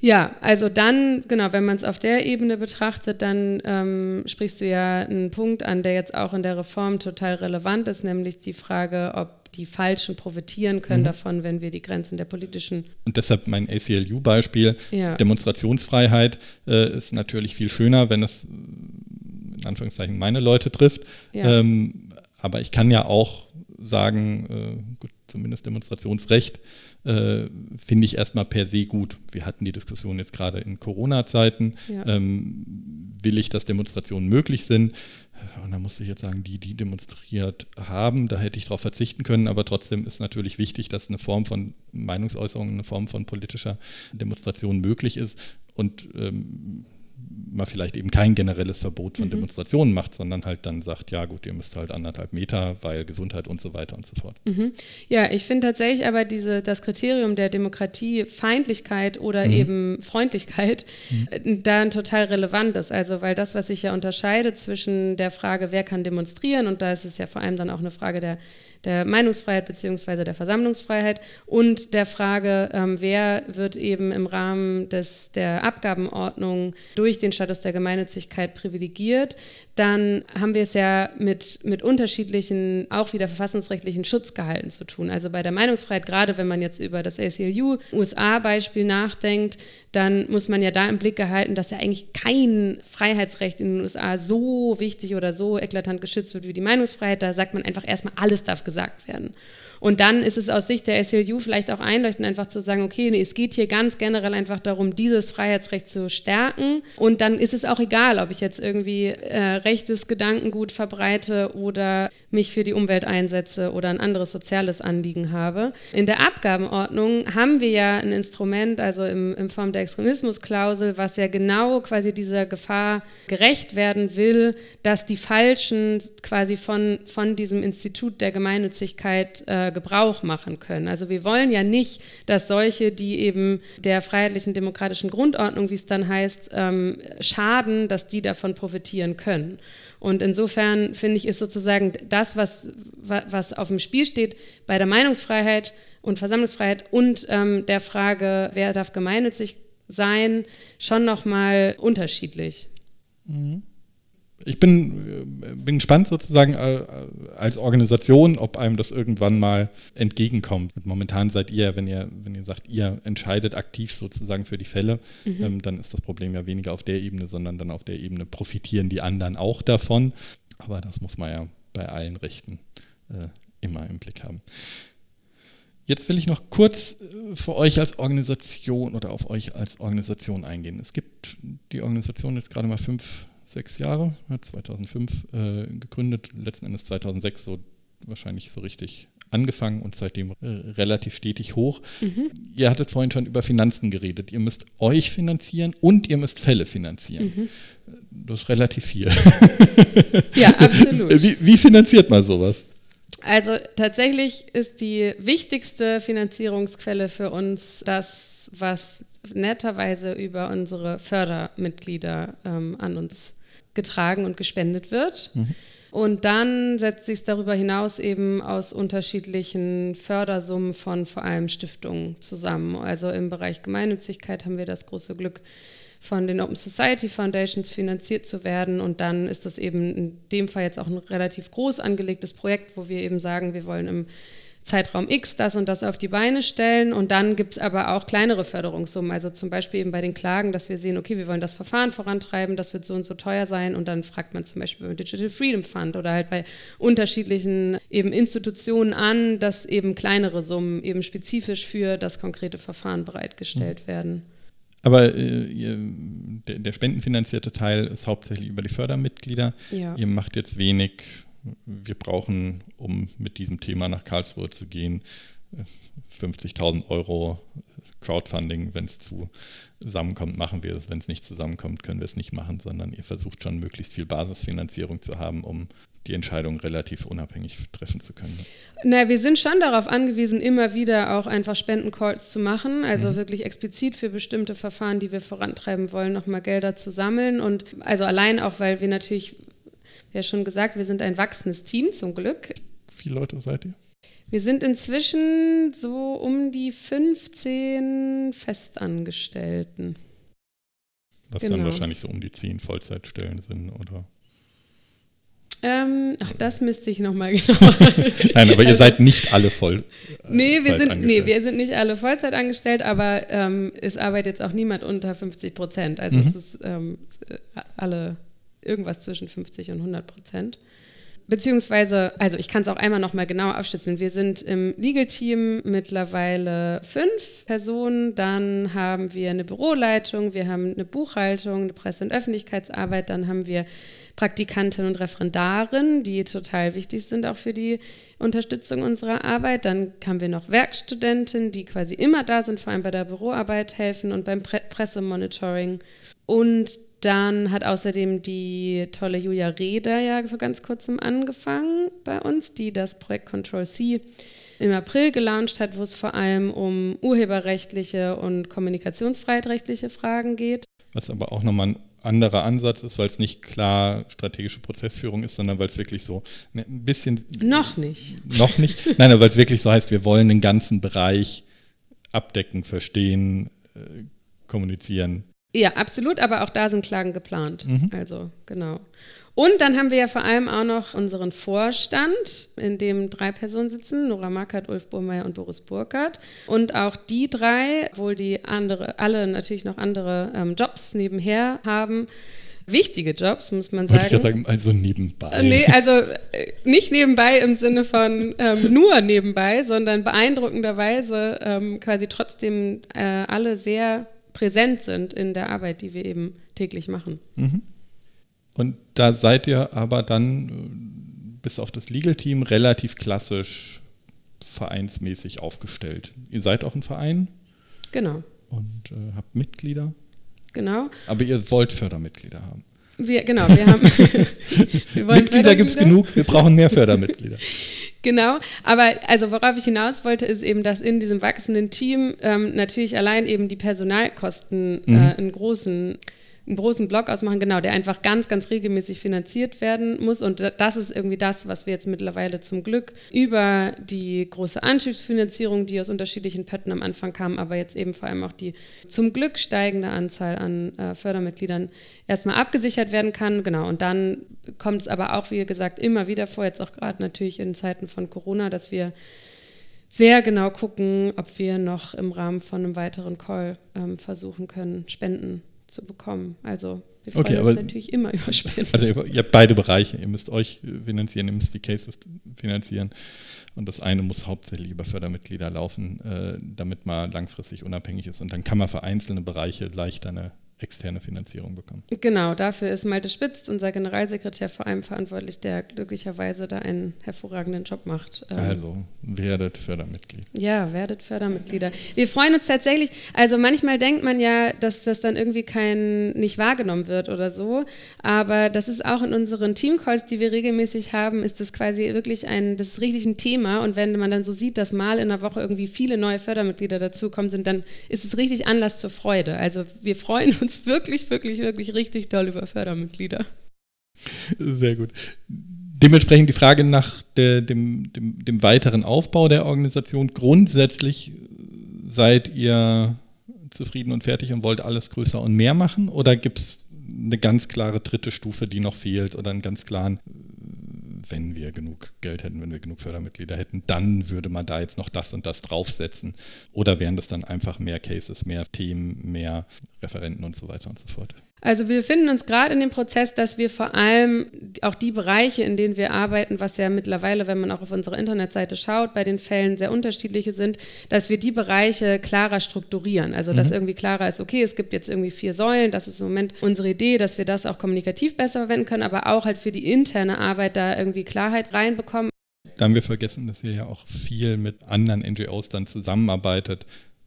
Ja, also dann, genau, wenn man es auf der Ebene betrachtet, dann ähm, sprichst du ja einen Punkt an, der jetzt auch in der Reform total relevant ist, nämlich die Frage, ob die Falschen profitieren können mhm. davon, wenn wir die Grenzen der politischen. Und deshalb mein ACLU-Beispiel, ja. Demonstrationsfreiheit äh, ist natürlich viel schöner, wenn es in Anführungszeichen meine Leute trifft. Ja. Ähm, aber ich kann ja auch sagen, äh, gut, zumindest Demonstrationsrecht äh, finde ich erstmal per se gut. Wir hatten die Diskussion jetzt gerade in Corona-Zeiten. Ja. Ähm, will ich, dass Demonstrationen möglich sind? Und da musste ich jetzt sagen, die, die demonstriert haben, da hätte ich darauf verzichten können, aber trotzdem ist natürlich wichtig, dass eine Form von Meinungsäußerung, eine Form von politischer Demonstration möglich ist. Und ähm, man vielleicht eben kein generelles Verbot von mhm. Demonstrationen macht, sondern halt dann sagt, ja gut, ihr müsst halt anderthalb Meter, weil Gesundheit und so weiter und so fort. Mhm. Ja, ich finde tatsächlich aber diese, das Kriterium der Demokratie, Feindlichkeit oder mhm. eben Freundlichkeit, mhm. äh, dann total relevant ist. Also weil das, was sich ja unterscheidet zwischen der Frage, wer kann demonstrieren, und da ist es ja vor allem dann auch eine Frage der der Meinungsfreiheit bzw. der Versammlungsfreiheit und der Frage, ähm, wer wird eben im Rahmen des, der Abgabenordnung durch den Status der Gemeinnützigkeit privilegiert, dann haben wir es ja mit, mit unterschiedlichen, auch wieder verfassungsrechtlichen Schutzgehalten zu tun. Also bei der Meinungsfreiheit, gerade wenn man jetzt über das ACLU-USA-Beispiel nachdenkt, dann muss man ja da im Blick gehalten, dass ja eigentlich kein Freiheitsrecht in den USA so wichtig oder so eklatant geschützt wird wie die Meinungsfreiheit. Da sagt man einfach erstmal, alles darf gesagt werden. Und dann ist es aus Sicht der SLU vielleicht auch einleuchtend, einfach zu sagen, okay, nee, es geht hier ganz generell einfach darum, dieses Freiheitsrecht zu stärken Und dann ist es auch egal, ob ich jetzt irgendwie äh, rechtes Gedankengut verbreite oder mich für die Umwelt einsetze oder ein anderes soziales Anliegen habe. In der Abgabenordnung haben wir ja ein Instrument, also im, in Form der Extremismusklausel, was ja genau quasi dieser Gefahr gerecht werden will, dass die Falschen quasi von, von diesem Institut der Gemeinnützigkeit äh, Gebrauch machen können. Also wir wollen ja nicht, dass solche, die eben der freiheitlichen demokratischen Grundordnung, wie es dann heißt, ähm, schaden, dass die davon profitieren können. Und insofern finde ich, ist sozusagen das, was, was auf dem Spiel steht, bei der Meinungsfreiheit und Versammlungsfreiheit und ähm, der Frage, wer darf gemeinnützig sein, schon nochmal unterschiedlich. Mhm ich bin, äh, bin gespannt sozusagen äh, als Organisation, ob einem das irgendwann mal entgegenkommt. Und momentan seid ihr, wenn ihr, wenn ihr sagt, ihr entscheidet aktiv sozusagen für die Fälle, mhm. ähm, dann ist das Problem ja weniger auf der Ebene, sondern dann auf der Ebene profitieren die anderen auch davon. Aber das muss man ja bei allen Rechten äh, immer im Blick haben. Jetzt will ich noch kurz äh, für euch als Organisation oder auf euch als Organisation eingehen. Es gibt die Organisation jetzt gerade mal fünf sechs Jahre, hat 2005 äh, gegründet, letzten Endes 2006 so wahrscheinlich so richtig angefangen und seitdem äh, relativ stetig hoch. Mhm. Ihr hattet vorhin schon über Finanzen geredet. Ihr müsst euch finanzieren und ihr müsst Fälle finanzieren. Mhm. Das ist relativ viel. Ja, absolut. Wie, wie finanziert man sowas? Also tatsächlich ist die wichtigste Finanzierungsquelle für uns das, was netterweise über unsere Fördermitglieder ähm, an uns getragen und gespendet wird. Mhm. Und dann setzt sich es darüber hinaus eben aus unterschiedlichen Fördersummen von vor allem Stiftungen zusammen. Also im Bereich Gemeinnützigkeit haben wir das große Glück, von den Open Society Foundations finanziert zu werden. Und dann ist das eben in dem Fall jetzt auch ein relativ groß angelegtes Projekt, wo wir eben sagen, wir wollen im Zeitraum X das und das auf die Beine stellen. Und dann gibt es aber auch kleinere Förderungssummen. Also zum Beispiel eben bei den Klagen, dass wir sehen, okay, wir wollen das Verfahren vorantreiben, das wird so und so teuer sein. Und dann fragt man zum Beispiel beim Digital Freedom Fund oder halt bei unterschiedlichen eben Institutionen an, dass eben kleinere Summen eben spezifisch für das konkrete Verfahren bereitgestellt mhm. werden. Aber äh, der, der, spendenfinanzierte Teil ist hauptsächlich über die Fördermitglieder. Ja. Ihr macht jetzt wenig wir brauchen, um mit diesem Thema nach Karlsruhe zu gehen, 50.000 Euro Crowdfunding, wenn es zusammenkommt, machen wir es. Wenn es nicht zusammenkommt, können wir es nicht machen, sondern ihr versucht schon möglichst viel Basisfinanzierung zu haben, um die Entscheidung relativ unabhängig treffen zu können. Na, wir sind schon darauf angewiesen, immer wieder auch einfach Spendencalls zu machen, also mhm. wirklich explizit für bestimmte Verfahren, die wir vorantreiben wollen, nochmal Gelder zu sammeln. Und also allein auch, weil wir natürlich ja schon gesagt, wir sind ein wachsendes Team zum Glück. Wie viele Leute seid ihr? Wir sind inzwischen so um die 15 Festangestellten. Was genau. dann wahrscheinlich so um die 10 Vollzeitstellen sind, oder? Ähm, ach, das müsste ich nochmal genau. Nein, aber ihr seid nicht alle voll. Äh, nee, wir sind, nee, wir sind nicht alle Vollzeit angestellt, aber ähm, es arbeitet jetzt auch niemand unter 50 Prozent. Also mhm. es ist ähm, alle irgendwas zwischen 50 und 100 Prozent. Beziehungsweise, also ich kann es auch einmal nochmal genauer abschließen. Wir sind im Legal-Team mittlerweile fünf Personen. Dann haben wir eine Büroleitung, wir haben eine Buchhaltung, eine Presse- und Öffentlichkeitsarbeit. Dann haben wir Praktikantinnen und Referendarinnen, die total wichtig sind auch für die Unterstützung unserer Arbeit. Dann haben wir noch Werkstudenten, die quasi immer da sind, vor allem bei der Büroarbeit helfen und beim Pre Pressemonitoring. Und dann hat außerdem die tolle Julia Reder ja vor ganz kurzem angefangen bei uns, die das Projekt Control C im April gelauncht hat, wo es vor allem um urheberrechtliche und kommunikationsfreiheitrechtliche Fragen geht. Was aber auch nochmal ein anderer Ansatz ist, weil es nicht klar strategische Prozessführung ist, sondern weil es wirklich so ne, ein bisschen. Noch nicht. Noch nicht. Nein, aber weil es wirklich so heißt, wir wollen den ganzen Bereich abdecken, verstehen, äh, kommunizieren. Ja, absolut, aber auch da sind Klagen geplant. Mhm. Also, genau. Und dann haben wir ja vor allem auch noch unseren Vorstand, in dem drei Personen sitzen, Nora Markert, Ulf Burmeier und Boris Burkhardt. Und auch die drei, obwohl die andere, alle natürlich noch andere ähm, Jobs nebenher haben, wichtige Jobs, muss man sagen. Wollte ich ja sagen, also nebenbei. Äh, nee, also äh, nicht nebenbei im Sinne von ähm, nur nebenbei, sondern beeindruckenderweise ähm, quasi trotzdem äh, alle sehr präsent sind in der Arbeit, die wir eben täglich machen. Mhm. Und da seid ihr aber dann äh, bis auf das Legal-Team relativ klassisch vereinsmäßig aufgestellt. Ihr seid auch ein Verein? Genau. Und äh, habt Mitglieder? Genau. Aber ihr wollt Fördermitglieder haben. Wir, genau, wir haben. wir Mitglieder gibt es genug, wir brauchen mehr Fördermitglieder. Genau, aber also worauf ich hinaus wollte, ist eben, dass in diesem wachsenden Team ähm, natürlich allein eben die Personalkosten äh, mhm. äh, einen großen einen großen Block ausmachen, genau, der einfach ganz, ganz regelmäßig finanziert werden muss. Und das ist irgendwie das, was wir jetzt mittlerweile zum Glück über die große Anschubsfinanzierung, die aus unterschiedlichen Pötten am Anfang kam, aber jetzt eben vor allem auch die zum Glück steigende Anzahl an äh, Fördermitgliedern erstmal abgesichert werden kann. Genau, und dann kommt es aber auch, wie gesagt, immer wieder vor, jetzt auch gerade natürlich in Zeiten von Corona, dass wir sehr genau gucken, ob wir noch im Rahmen von einem weiteren Call ähm, versuchen können, Spenden zu bekommen. Also wir freuen okay, uns natürlich immer über Spenden. Also ihr, ihr, habt beide Bereiche. Ihr müsst euch finanzieren, ihr müsst die Cases finanzieren. Und das eine muss hauptsächlich über Fördermitglieder laufen, äh, damit man langfristig unabhängig ist. Und dann kann man für einzelne Bereiche leichter eine externe Finanzierung bekommen. Genau, dafür ist Malte Spitz, unser Generalsekretär, vor allem verantwortlich, der glücklicherweise da einen hervorragenden Job macht. Ähm, also, werdet Fördermitglied. Ja, werdet Fördermitglieder. Wir freuen uns tatsächlich, also manchmal denkt man ja, dass das dann irgendwie kein, nicht wahrgenommen wird oder so, aber das ist auch in unseren Teamcalls, die wir regelmäßig haben, ist das quasi wirklich ein, das ist richtig ein Thema und wenn man dann so sieht, dass mal in der Woche irgendwie viele neue Fördermitglieder dazukommen sind, dann ist es richtig Anlass zur Freude. Also wir freuen uns uns wirklich, wirklich, wirklich richtig toll über Fördermitglieder. Sehr gut. Dementsprechend die Frage nach der, dem, dem, dem weiteren Aufbau der Organisation. Grundsätzlich seid ihr zufrieden und fertig und wollt alles größer und mehr machen? Oder gibt es eine ganz klare dritte Stufe, die noch fehlt oder einen ganz klaren, wenn wir genug Geld hätten, wenn wir genug Fördermitglieder hätten, dann würde man da jetzt noch das und das draufsetzen. Oder wären das dann einfach mehr Cases, mehr Themen, mehr Referenten und so weiter und so fort? Also wir befinden uns gerade in dem Prozess, dass wir vor allem auch die Bereiche, in denen wir arbeiten, was ja mittlerweile, wenn man auch auf unserer Internetseite schaut, bei den Fällen sehr unterschiedliche sind, dass wir die Bereiche klarer strukturieren. Also dass mhm. irgendwie klarer ist, okay, es gibt jetzt irgendwie vier Säulen, das ist im Moment unsere Idee, dass wir das auch kommunikativ besser verwenden können, aber auch halt für die interne Arbeit da irgendwie Klarheit reinbekommen. Da haben wir vergessen, dass ihr ja auch viel mit anderen NGOs dann zusammenarbeitet,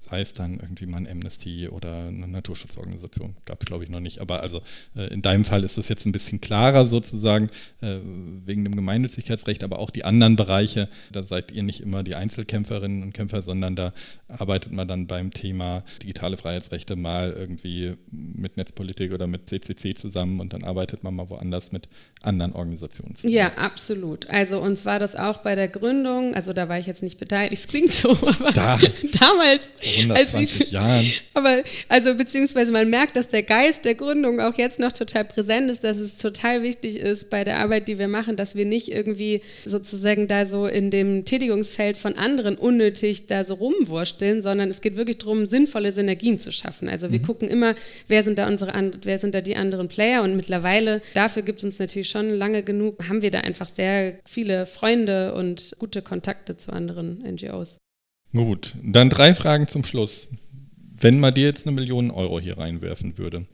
sei es dann irgendwie mal ein Amnesty oder eine Naturschutzorganisation, gab es glaube ich noch nicht, aber also äh, in deinem Fall ist es jetzt ein bisschen klarer sozusagen äh, wegen dem Gemeinnützigkeitsrecht, aber auch die anderen Bereiche, da seid ihr nicht immer die Einzelkämpferinnen und Kämpfer, sondern da arbeitet man dann beim Thema digitale Freiheitsrechte mal irgendwie mit Netzpolitik oder mit CCC zusammen und dann arbeitet man mal woanders mit anderen Organisationen zusammen. Ja, absolut. Also uns war das auch bei der Gründung, also da war ich jetzt nicht beteiligt, es klingt so, aber da, damals 120 Jahren. Aber, also, beziehungsweise man merkt, dass der Geist der Gründung auch jetzt noch total präsent ist, dass es total wichtig ist bei der Arbeit, die wir machen, dass wir nicht irgendwie sozusagen da so in dem Tätigungsfeld von anderen unnötig da so rumwursteln, sondern es geht wirklich darum, sinnvolle Synergien zu schaffen. Also, wir mhm. gucken immer, wer sind da unsere, wer sind da die anderen Player und mittlerweile, dafür gibt es uns natürlich schon lange genug, haben wir da einfach sehr viele Freunde und gute Kontakte zu anderen NGOs. Gut, dann drei Fragen zum Schluss. Wenn man dir jetzt eine Million Euro hier reinwerfen würde,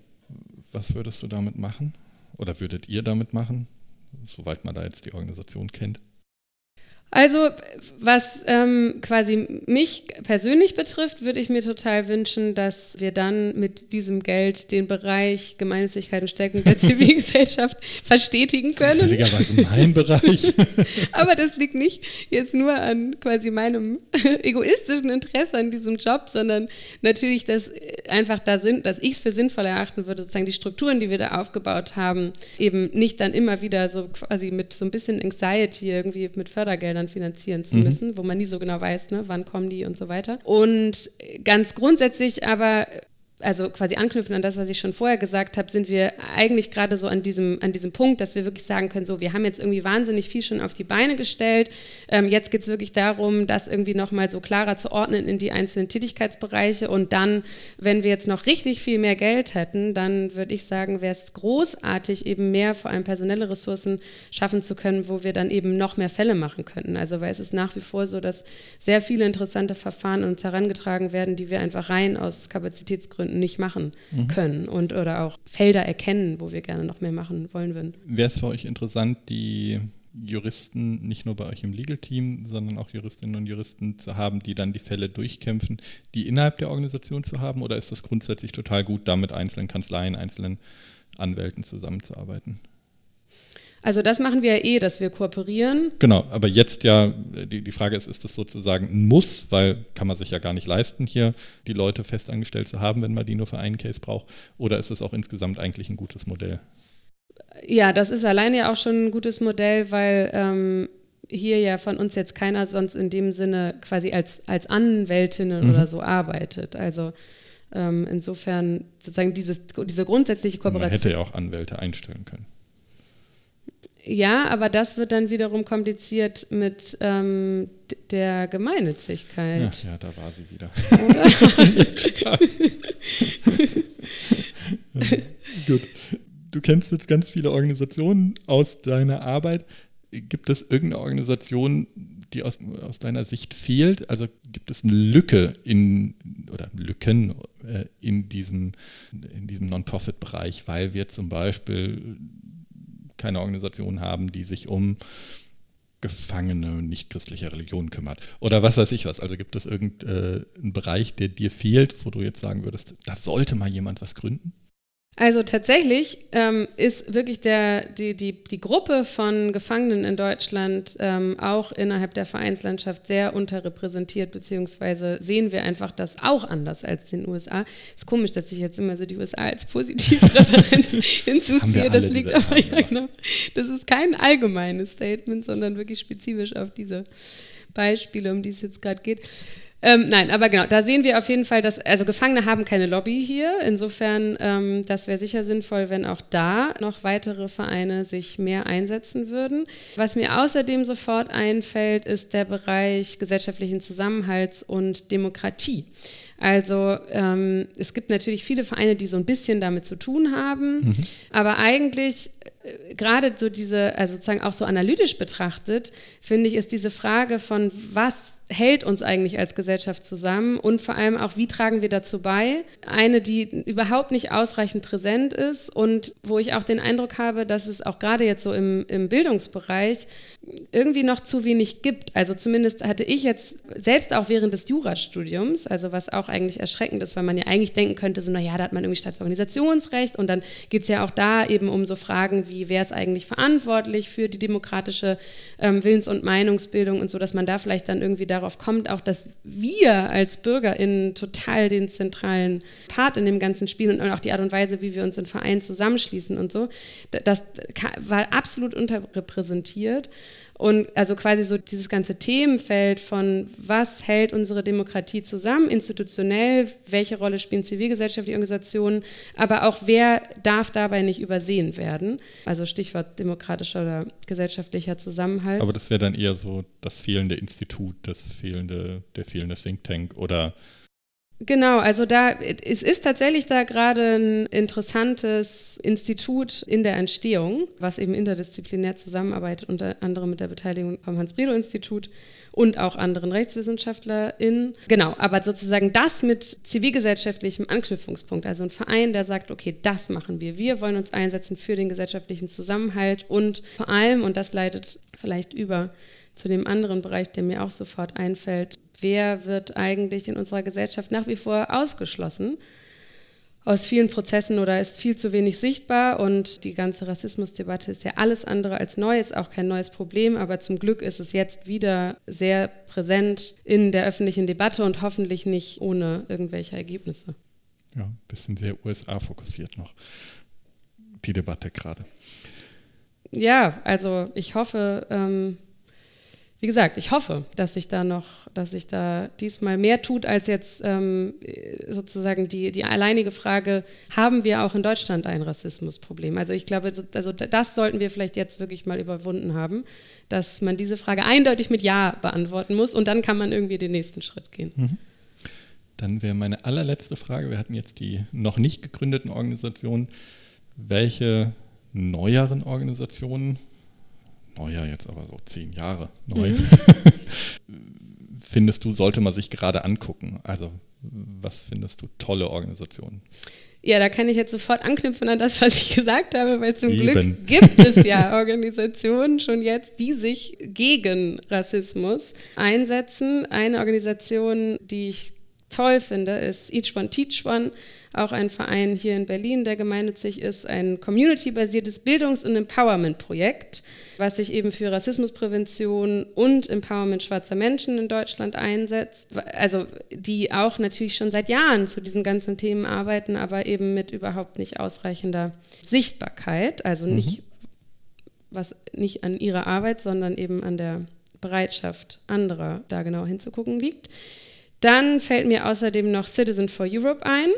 was würdest du damit machen? Oder würdet ihr damit machen, soweit man da jetzt die Organisation kennt? Also, was ähm, quasi mich persönlich betrifft, würde ich mir total wünschen, dass wir dann mit diesem Geld den Bereich Gemeinnützigkeit und Stärkung der Zivilgesellschaft verstetigen können. Zufälligerweise mein Bereich. Aber das liegt nicht jetzt nur an quasi meinem egoistischen Interesse an diesem Job, sondern natürlich, dass einfach da sind, dass ich es für sinnvoll erachten würde, sozusagen die Strukturen, die wir da aufgebaut haben, eben nicht dann immer wieder so quasi mit so ein bisschen Anxiety irgendwie mit Fördergeldern dann finanzieren zu mhm. müssen, wo man nie so genau weiß, ne, wann kommen die und so weiter. Und ganz grundsätzlich aber also quasi anknüpfen an das, was ich schon vorher gesagt habe, sind wir eigentlich gerade so an diesem, an diesem Punkt, dass wir wirklich sagen können, so, wir haben jetzt irgendwie wahnsinnig viel schon auf die Beine gestellt. Ähm, jetzt geht es wirklich darum, das irgendwie nochmal so klarer zu ordnen in die einzelnen Tätigkeitsbereiche. Und dann, wenn wir jetzt noch richtig viel mehr Geld hätten, dann würde ich sagen, wäre es großartig, eben mehr, vor allem personelle Ressourcen schaffen zu können, wo wir dann eben noch mehr Fälle machen könnten. Also weil es ist nach wie vor so, dass sehr viele interessante Verfahren uns herangetragen werden, die wir einfach rein aus Kapazitätsgründen Gründen nicht machen mhm. können und oder auch Felder erkennen, wo wir gerne noch mehr machen wollen würden. Wäre es für euch interessant, die Juristen nicht nur bei euch im Legal-Team, sondern auch Juristinnen und Juristen zu haben, die dann die Fälle durchkämpfen, die innerhalb der Organisation zu haben? Oder ist das grundsätzlich total gut, da mit einzelnen Kanzleien, einzelnen Anwälten zusammenzuarbeiten? Also das machen wir ja eh, dass wir kooperieren. Genau, aber jetzt ja, die, die Frage ist, ist das sozusagen ein Muss, weil kann man sich ja gar nicht leisten, hier die Leute festangestellt zu haben, wenn man die nur für einen Case braucht, oder ist es auch insgesamt eigentlich ein gutes Modell? Ja, das ist alleine ja auch schon ein gutes Modell, weil ähm, hier ja von uns jetzt keiner sonst in dem Sinne quasi als, als Anwältinnen mhm. oder so arbeitet. Also ähm, insofern sozusagen dieses, diese grundsätzliche Kooperation. Man hätte ja auch Anwälte einstellen können. Ja, aber das wird dann wiederum kompliziert mit ähm, der Gemeinnützigkeit. Ach ja, da war sie wieder. Gut. Du kennst jetzt ganz viele Organisationen aus deiner Arbeit. Gibt es irgendeine Organisation, die aus, aus deiner Sicht fehlt? Also gibt es eine Lücke in oder Lücken äh, in diesem, in diesem Non-Profit-Bereich, weil wir zum Beispiel keine Organisation haben, die sich um Gefangene nicht christlicher Religion kümmert. Oder was weiß ich was. Also gibt es irgendeinen äh, Bereich, der dir fehlt, wo du jetzt sagen würdest, da sollte mal jemand was gründen? Also tatsächlich ähm, ist wirklich der, die, die, die Gruppe von Gefangenen in Deutschland ähm, auch innerhalb der Vereinslandschaft sehr unterrepräsentiert, beziehungsweise sehen wir einfach das auch anders als in den USA. Ist komisch, dass ich jetzt immer so die USA als Positivreferenz hinzuziehe. Das liegt aber, ja, genau. Das ist kein allgemeines Statement, sondern wirklich spezifisch auf diese Beispiele, um die es jetzt gerade geht. Ähm, nein, aber genau, da sehen wir auf jeden Fall, dass, also Gefangene haben keine Lobby hier. Insofern, ähm, das wäre sicher sinnvoll, wenn auch da noch weitere Vereine sich mehr einsetzen würden. Was mir außerdem sofort einfällt, ist der Bereich gesellschaftlichen Zusammenhalts und Demokratie. Also ähm, es gibt natürlich viele Vereine, die so ein bisschen damit zu tun haben, mhm. aber eigentlich äh, gerade so diese, also sozusagen auch so analytisch betrachtet, finde ich, ist diese Frage von was hält uns eigentlich als Gesellschaft zusammen und vor allem auch, wie tragen wir dazu bei? Eine, die überhaupt nicht ausreichend präsent ist und wo ich auch den Eindruck habe, dass es auch gerade jetzt so im, im Bildungsbereich irgendwie noch zu wenig gibt. Also zumindest hatte ich jetzt selbst auch während des Jurastudiums, also was auch eigentlich erschreckend ist, weil man ja eigentlich denken könnte, so naja, da hat man irgendwie Staatsorganisationsrecht und dann geht es ja auch da eben um so Fragen wie, wer ist eigentlich verantwortlich für die demokratische ähm, Willens- und Meinungsbildung und so, dass man da vielleicht dann irgendwie da darauf kommt, auch dass wir als BürgerInnen total den zentralen Part in dem ganzen Spiel und auch die Art und Weise, wie wir uns in Vereinen zusammenschließen und so, das war absolut unterrepräsentiert. Und also quasi so dieses ganze Themenfeld von, was hält unsere Demokratie zusammen, institutionell, welche Rolle spielen zivilgesellschaftliche Organisationen, aber auch wer darf dabei nicht übersehen werden. Also Stichwort demokratischer oder gesellschaftlicher Zusammenhalt. Aber das wäre dann eher so das fehlende Institut, das fehlende, der fehlende Think Tank oder Genau, also da es ist tatsächlich da gerade ein interessantes Institut in der Entstehung, was eben interdisziplinär zusammenarbeitet, unter anderem mit der Beteiligung vom Hans-Bredow-Institut und auch anderen RechtswissenschaftlerInnen. Genau, aber sozusagen das mit zivilgesellschaftlichem Anknüpfungspunkt, also ein Verein, der sagt, okay, das machen wir. Wir wollen uns einsetzen für den gesellschaftlichen Zusammenhalt und vor allem, und das leitet vielleicht über zu dem anderen Bereich, der mir auch sofort einfällt, wer wird eigentlich in unserer Gesellschaft nach wie vor ausgeschlossen aus vielen Prozessen oder ist viel zu wenig sichtbar und die ganze Rassismusdebatte ist ja alles andere als neu, ist auch kein neues Problem, aber zum Glück ist es jetzt wieder sehr präsent in der öffentlichen Debatte und hoffentlich nicht ohne irgendwelche Ergebnisse. Ja, ein bisschen sehr USA fokussiert noch, die Debatte gerade. Ja, also ich hoffe, ähm, wie gesagt, ich hoffe, dass sich da noch, dass sich da diesmal mehr tut als jetzt ähm, sozusagen die, die alleinige Frage, haben wir auch in Deutschland ein Rassismusproblem? Also ich glaube, also das sollten wir vielleicht jetzt wirklich mal überwunden haben, dass man diese Frage eindeutig mit Ja beantworten muss und dann kann man irgendwie den nächsten Schritt gehen. Mhm. Dann wäre meine allerletzte Frage, wir hatten jetzt die noch nicht gegründeten Organisationen, welche neueren Organisationen neuer jetzt aber so zehn Jahre neu, mhm. findest du, sollte man sich gerade angucken? Also was findest du tolle Organisationen? Ja, da kann ich jetzt sofort anknüpfen an das, was ich gesagt habe, weil zum Eben. Glück gibt es ja Organisationen schon jetzt, die sich gegen Rassismus einsetzen. Eine Organisation, die ich toll finde, ist Each One Teach One, auch ein Verein hier in Berlin, der gemeinnützig ist, ein community-basiertes Bildungs- und Empowerment-Projekt, was sich eben für Rassismusprävention und Empowerment schwarzer Menschen in Deutschland einsetzt. Also die auch natürlich schon seit Jahren zu diesen ganzen Themen arbeiten, aber eben mit überhaupt nicht ausreichender Sichtbarkeit, also mhm. nicht was nicht an ihrer Arbeit, sondern eben an der Bereitschaft anderer da genau hinzugucken liegt. Dann fällt mir außerdem noch Citizen for Europe ein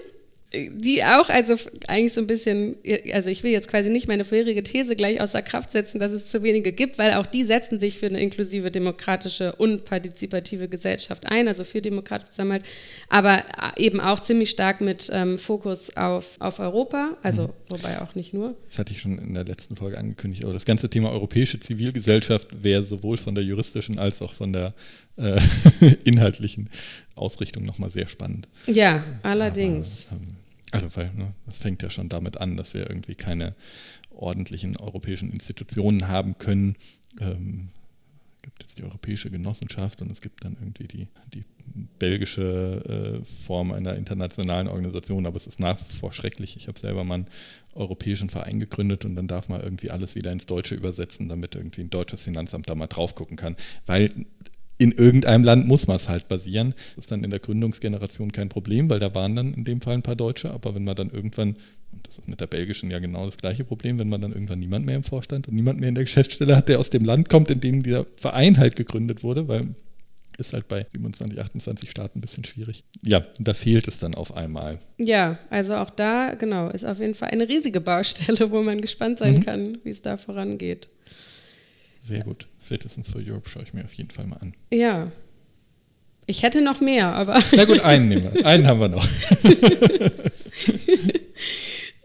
die auch, also eigentlich so ein bisschen, also ich will jetzt quasi nicht meine vorherige These gleich außer Kraft setzen, dass es zu wenige gibt, weil auch die setzen sich für eine inklusive, demokratische und partizipative Gesellschaft ein, also für demokratische Zusammenhalt, aber eben auch ziemlich stark mit ähm, Fokus auf, auf Europa, also mhm. wobei auch nicht nur. Das hatte ich schon in der letzten Folge angekündigt, aber das ganze Thema europäische Zivilgesellschaft wäre sowohl von der juristischen als auch von der äh, inhaltlichen Ausrichtung nochmal sehr spannend. Ja, allerdings. Aber, ähm, also, weil ne, das fängt ja schon damit an, dass wir irgendwie keine ordentlichen europäischen Institutionen haben können. Ähm, es gibt jetzt die Europäische Genossenschaft und es gibt dann irgendwie die, die belgische äh, Form einer internationalen Organisation, aber es ist nach wie vor schrecklich. Ich habe selber mal einen europäischen Verein gegründet und dann darf man irgendwie alles wieder ins Deutsche übersetzen, damit irgendwie ein deutsches Finanzamt da mal drauf gucken kann. Weil in irgendeinem Land muss man es halt basieren. Das ist dann in der Gründungsgeneration kein Problem, weil da waren dann in dem Fall ein paar Deutsche, aber wenn man dann irgendwann, und das ist mit der belgischen ja genau das gleiche Problem, wenn man dann irgendwann niemand mehr im Vorstand und niemand mehr in der Geschäftsstelle hat, der aus dem Land kommt, in dem dieser Verein halt gegründet wurde, weil ist halt bei 27, 28 Staaten ein bisschen schwierig. Ja, da fehlt es dann auf einmal. Ja, also auch da, genau, ist auf jeden Fall eine riesige Baustelle, wo man gespannt sein mhm. kann, wie es da vorangeht. Sehr gut. Citizens for Europe schaue ich mir auf jeden Fall mal an. Ja. Ich hätte noch mehr, aber. Na gut, einen nehmen wir. Einen haben wir noch.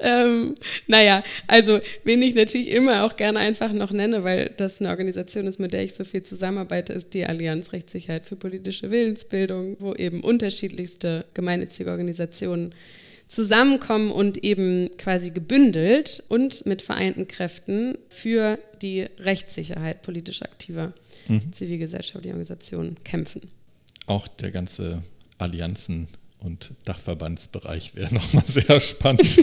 ähm, naja, also wen ich natürlich immer auch gerne einfach noch nenne, weil das eine Organisation ist, mit der ich so viel zusammenarbeite, ist die Allianz Rechtssicherheit für politische Willensbildung, wo eben unterschiedlichste gemeinnützige Organisationen zusammenkommen und eben quasi gebündelt und mit vereinten Kräften für die Rechtssicherheit politisch aktiver mhm. zivilgesellschaftlicher Organisationen kämpfen. Auch der ganze Allianzen und Dachverbandsbereich wäre nochmal sehr spannend.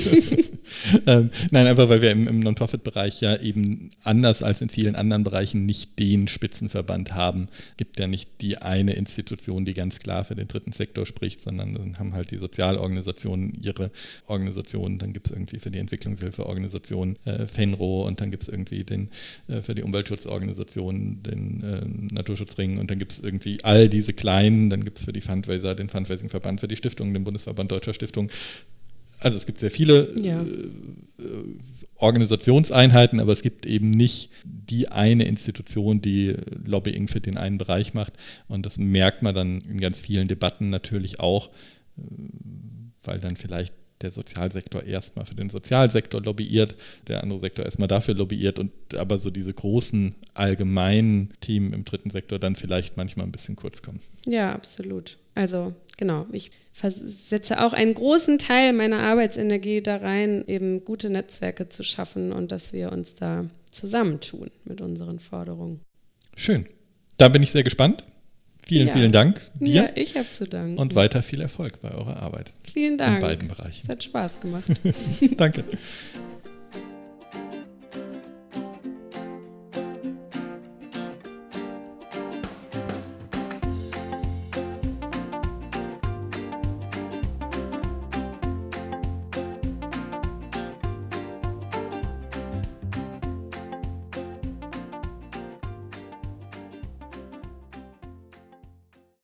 ähm, nein, einfach weil wir im, im Non-Profit-Bereich ja eben anders als in vielen anderen Bereichen nicht den Spitzenverband haben. Gibt ja nicht die eine Institution, die ganz klar für den dritten Sektor spricht, sondern dann haben halt die Sozialorganisationen ihre Organisationen. Dann gibt es irgendwie für die Entwicklungshilfeorganisation äh, FENRO und dann gibt es irgendwie den äh, für die Umweltschutzorganisation den äh, Naturschutzring und dann gibt es irgendwie all diese kleinen, dann gibt es für die Fundraiser den Fundraising-Verband, für die Stiftungen, den Bundesverband Deutscher Stiftung. Also es gibt sehr viele ja. äh, Organisationseinheiten, aber es gibt eben nicht die eine Institution, die Lobbying für den einen Bereich macht. Und das merkt man dann in ganz vielen Debatten natürlich auch, äh, weil dann vielleicht der Sozialsektor erstmal für den Sozialsektor lobbyiert, der andere Sektor erstmal dafür lobbyiert und aber so diese großen allgemeinen Themen im dritten Sektor dann vielleicht manchmal ein bisschen kurz kommen. Ja, absolut. Also genau, ich setze auch einen großen Teil meiner Arbeitsenergie da rein, eben gute Netzwerke zu schaffen und dass wir uns da zusammentun mit unseren Forderungen. Schön. Da bin ich sehr gespannt. Vielen, ja. vielen Dank dir. Ja, ich habe zu danken. Und weiter viel Erfolg bei eurer Arbeit. Vielen Dank. In beiden Bereichen. Es hat Spaß gemacht. Danke.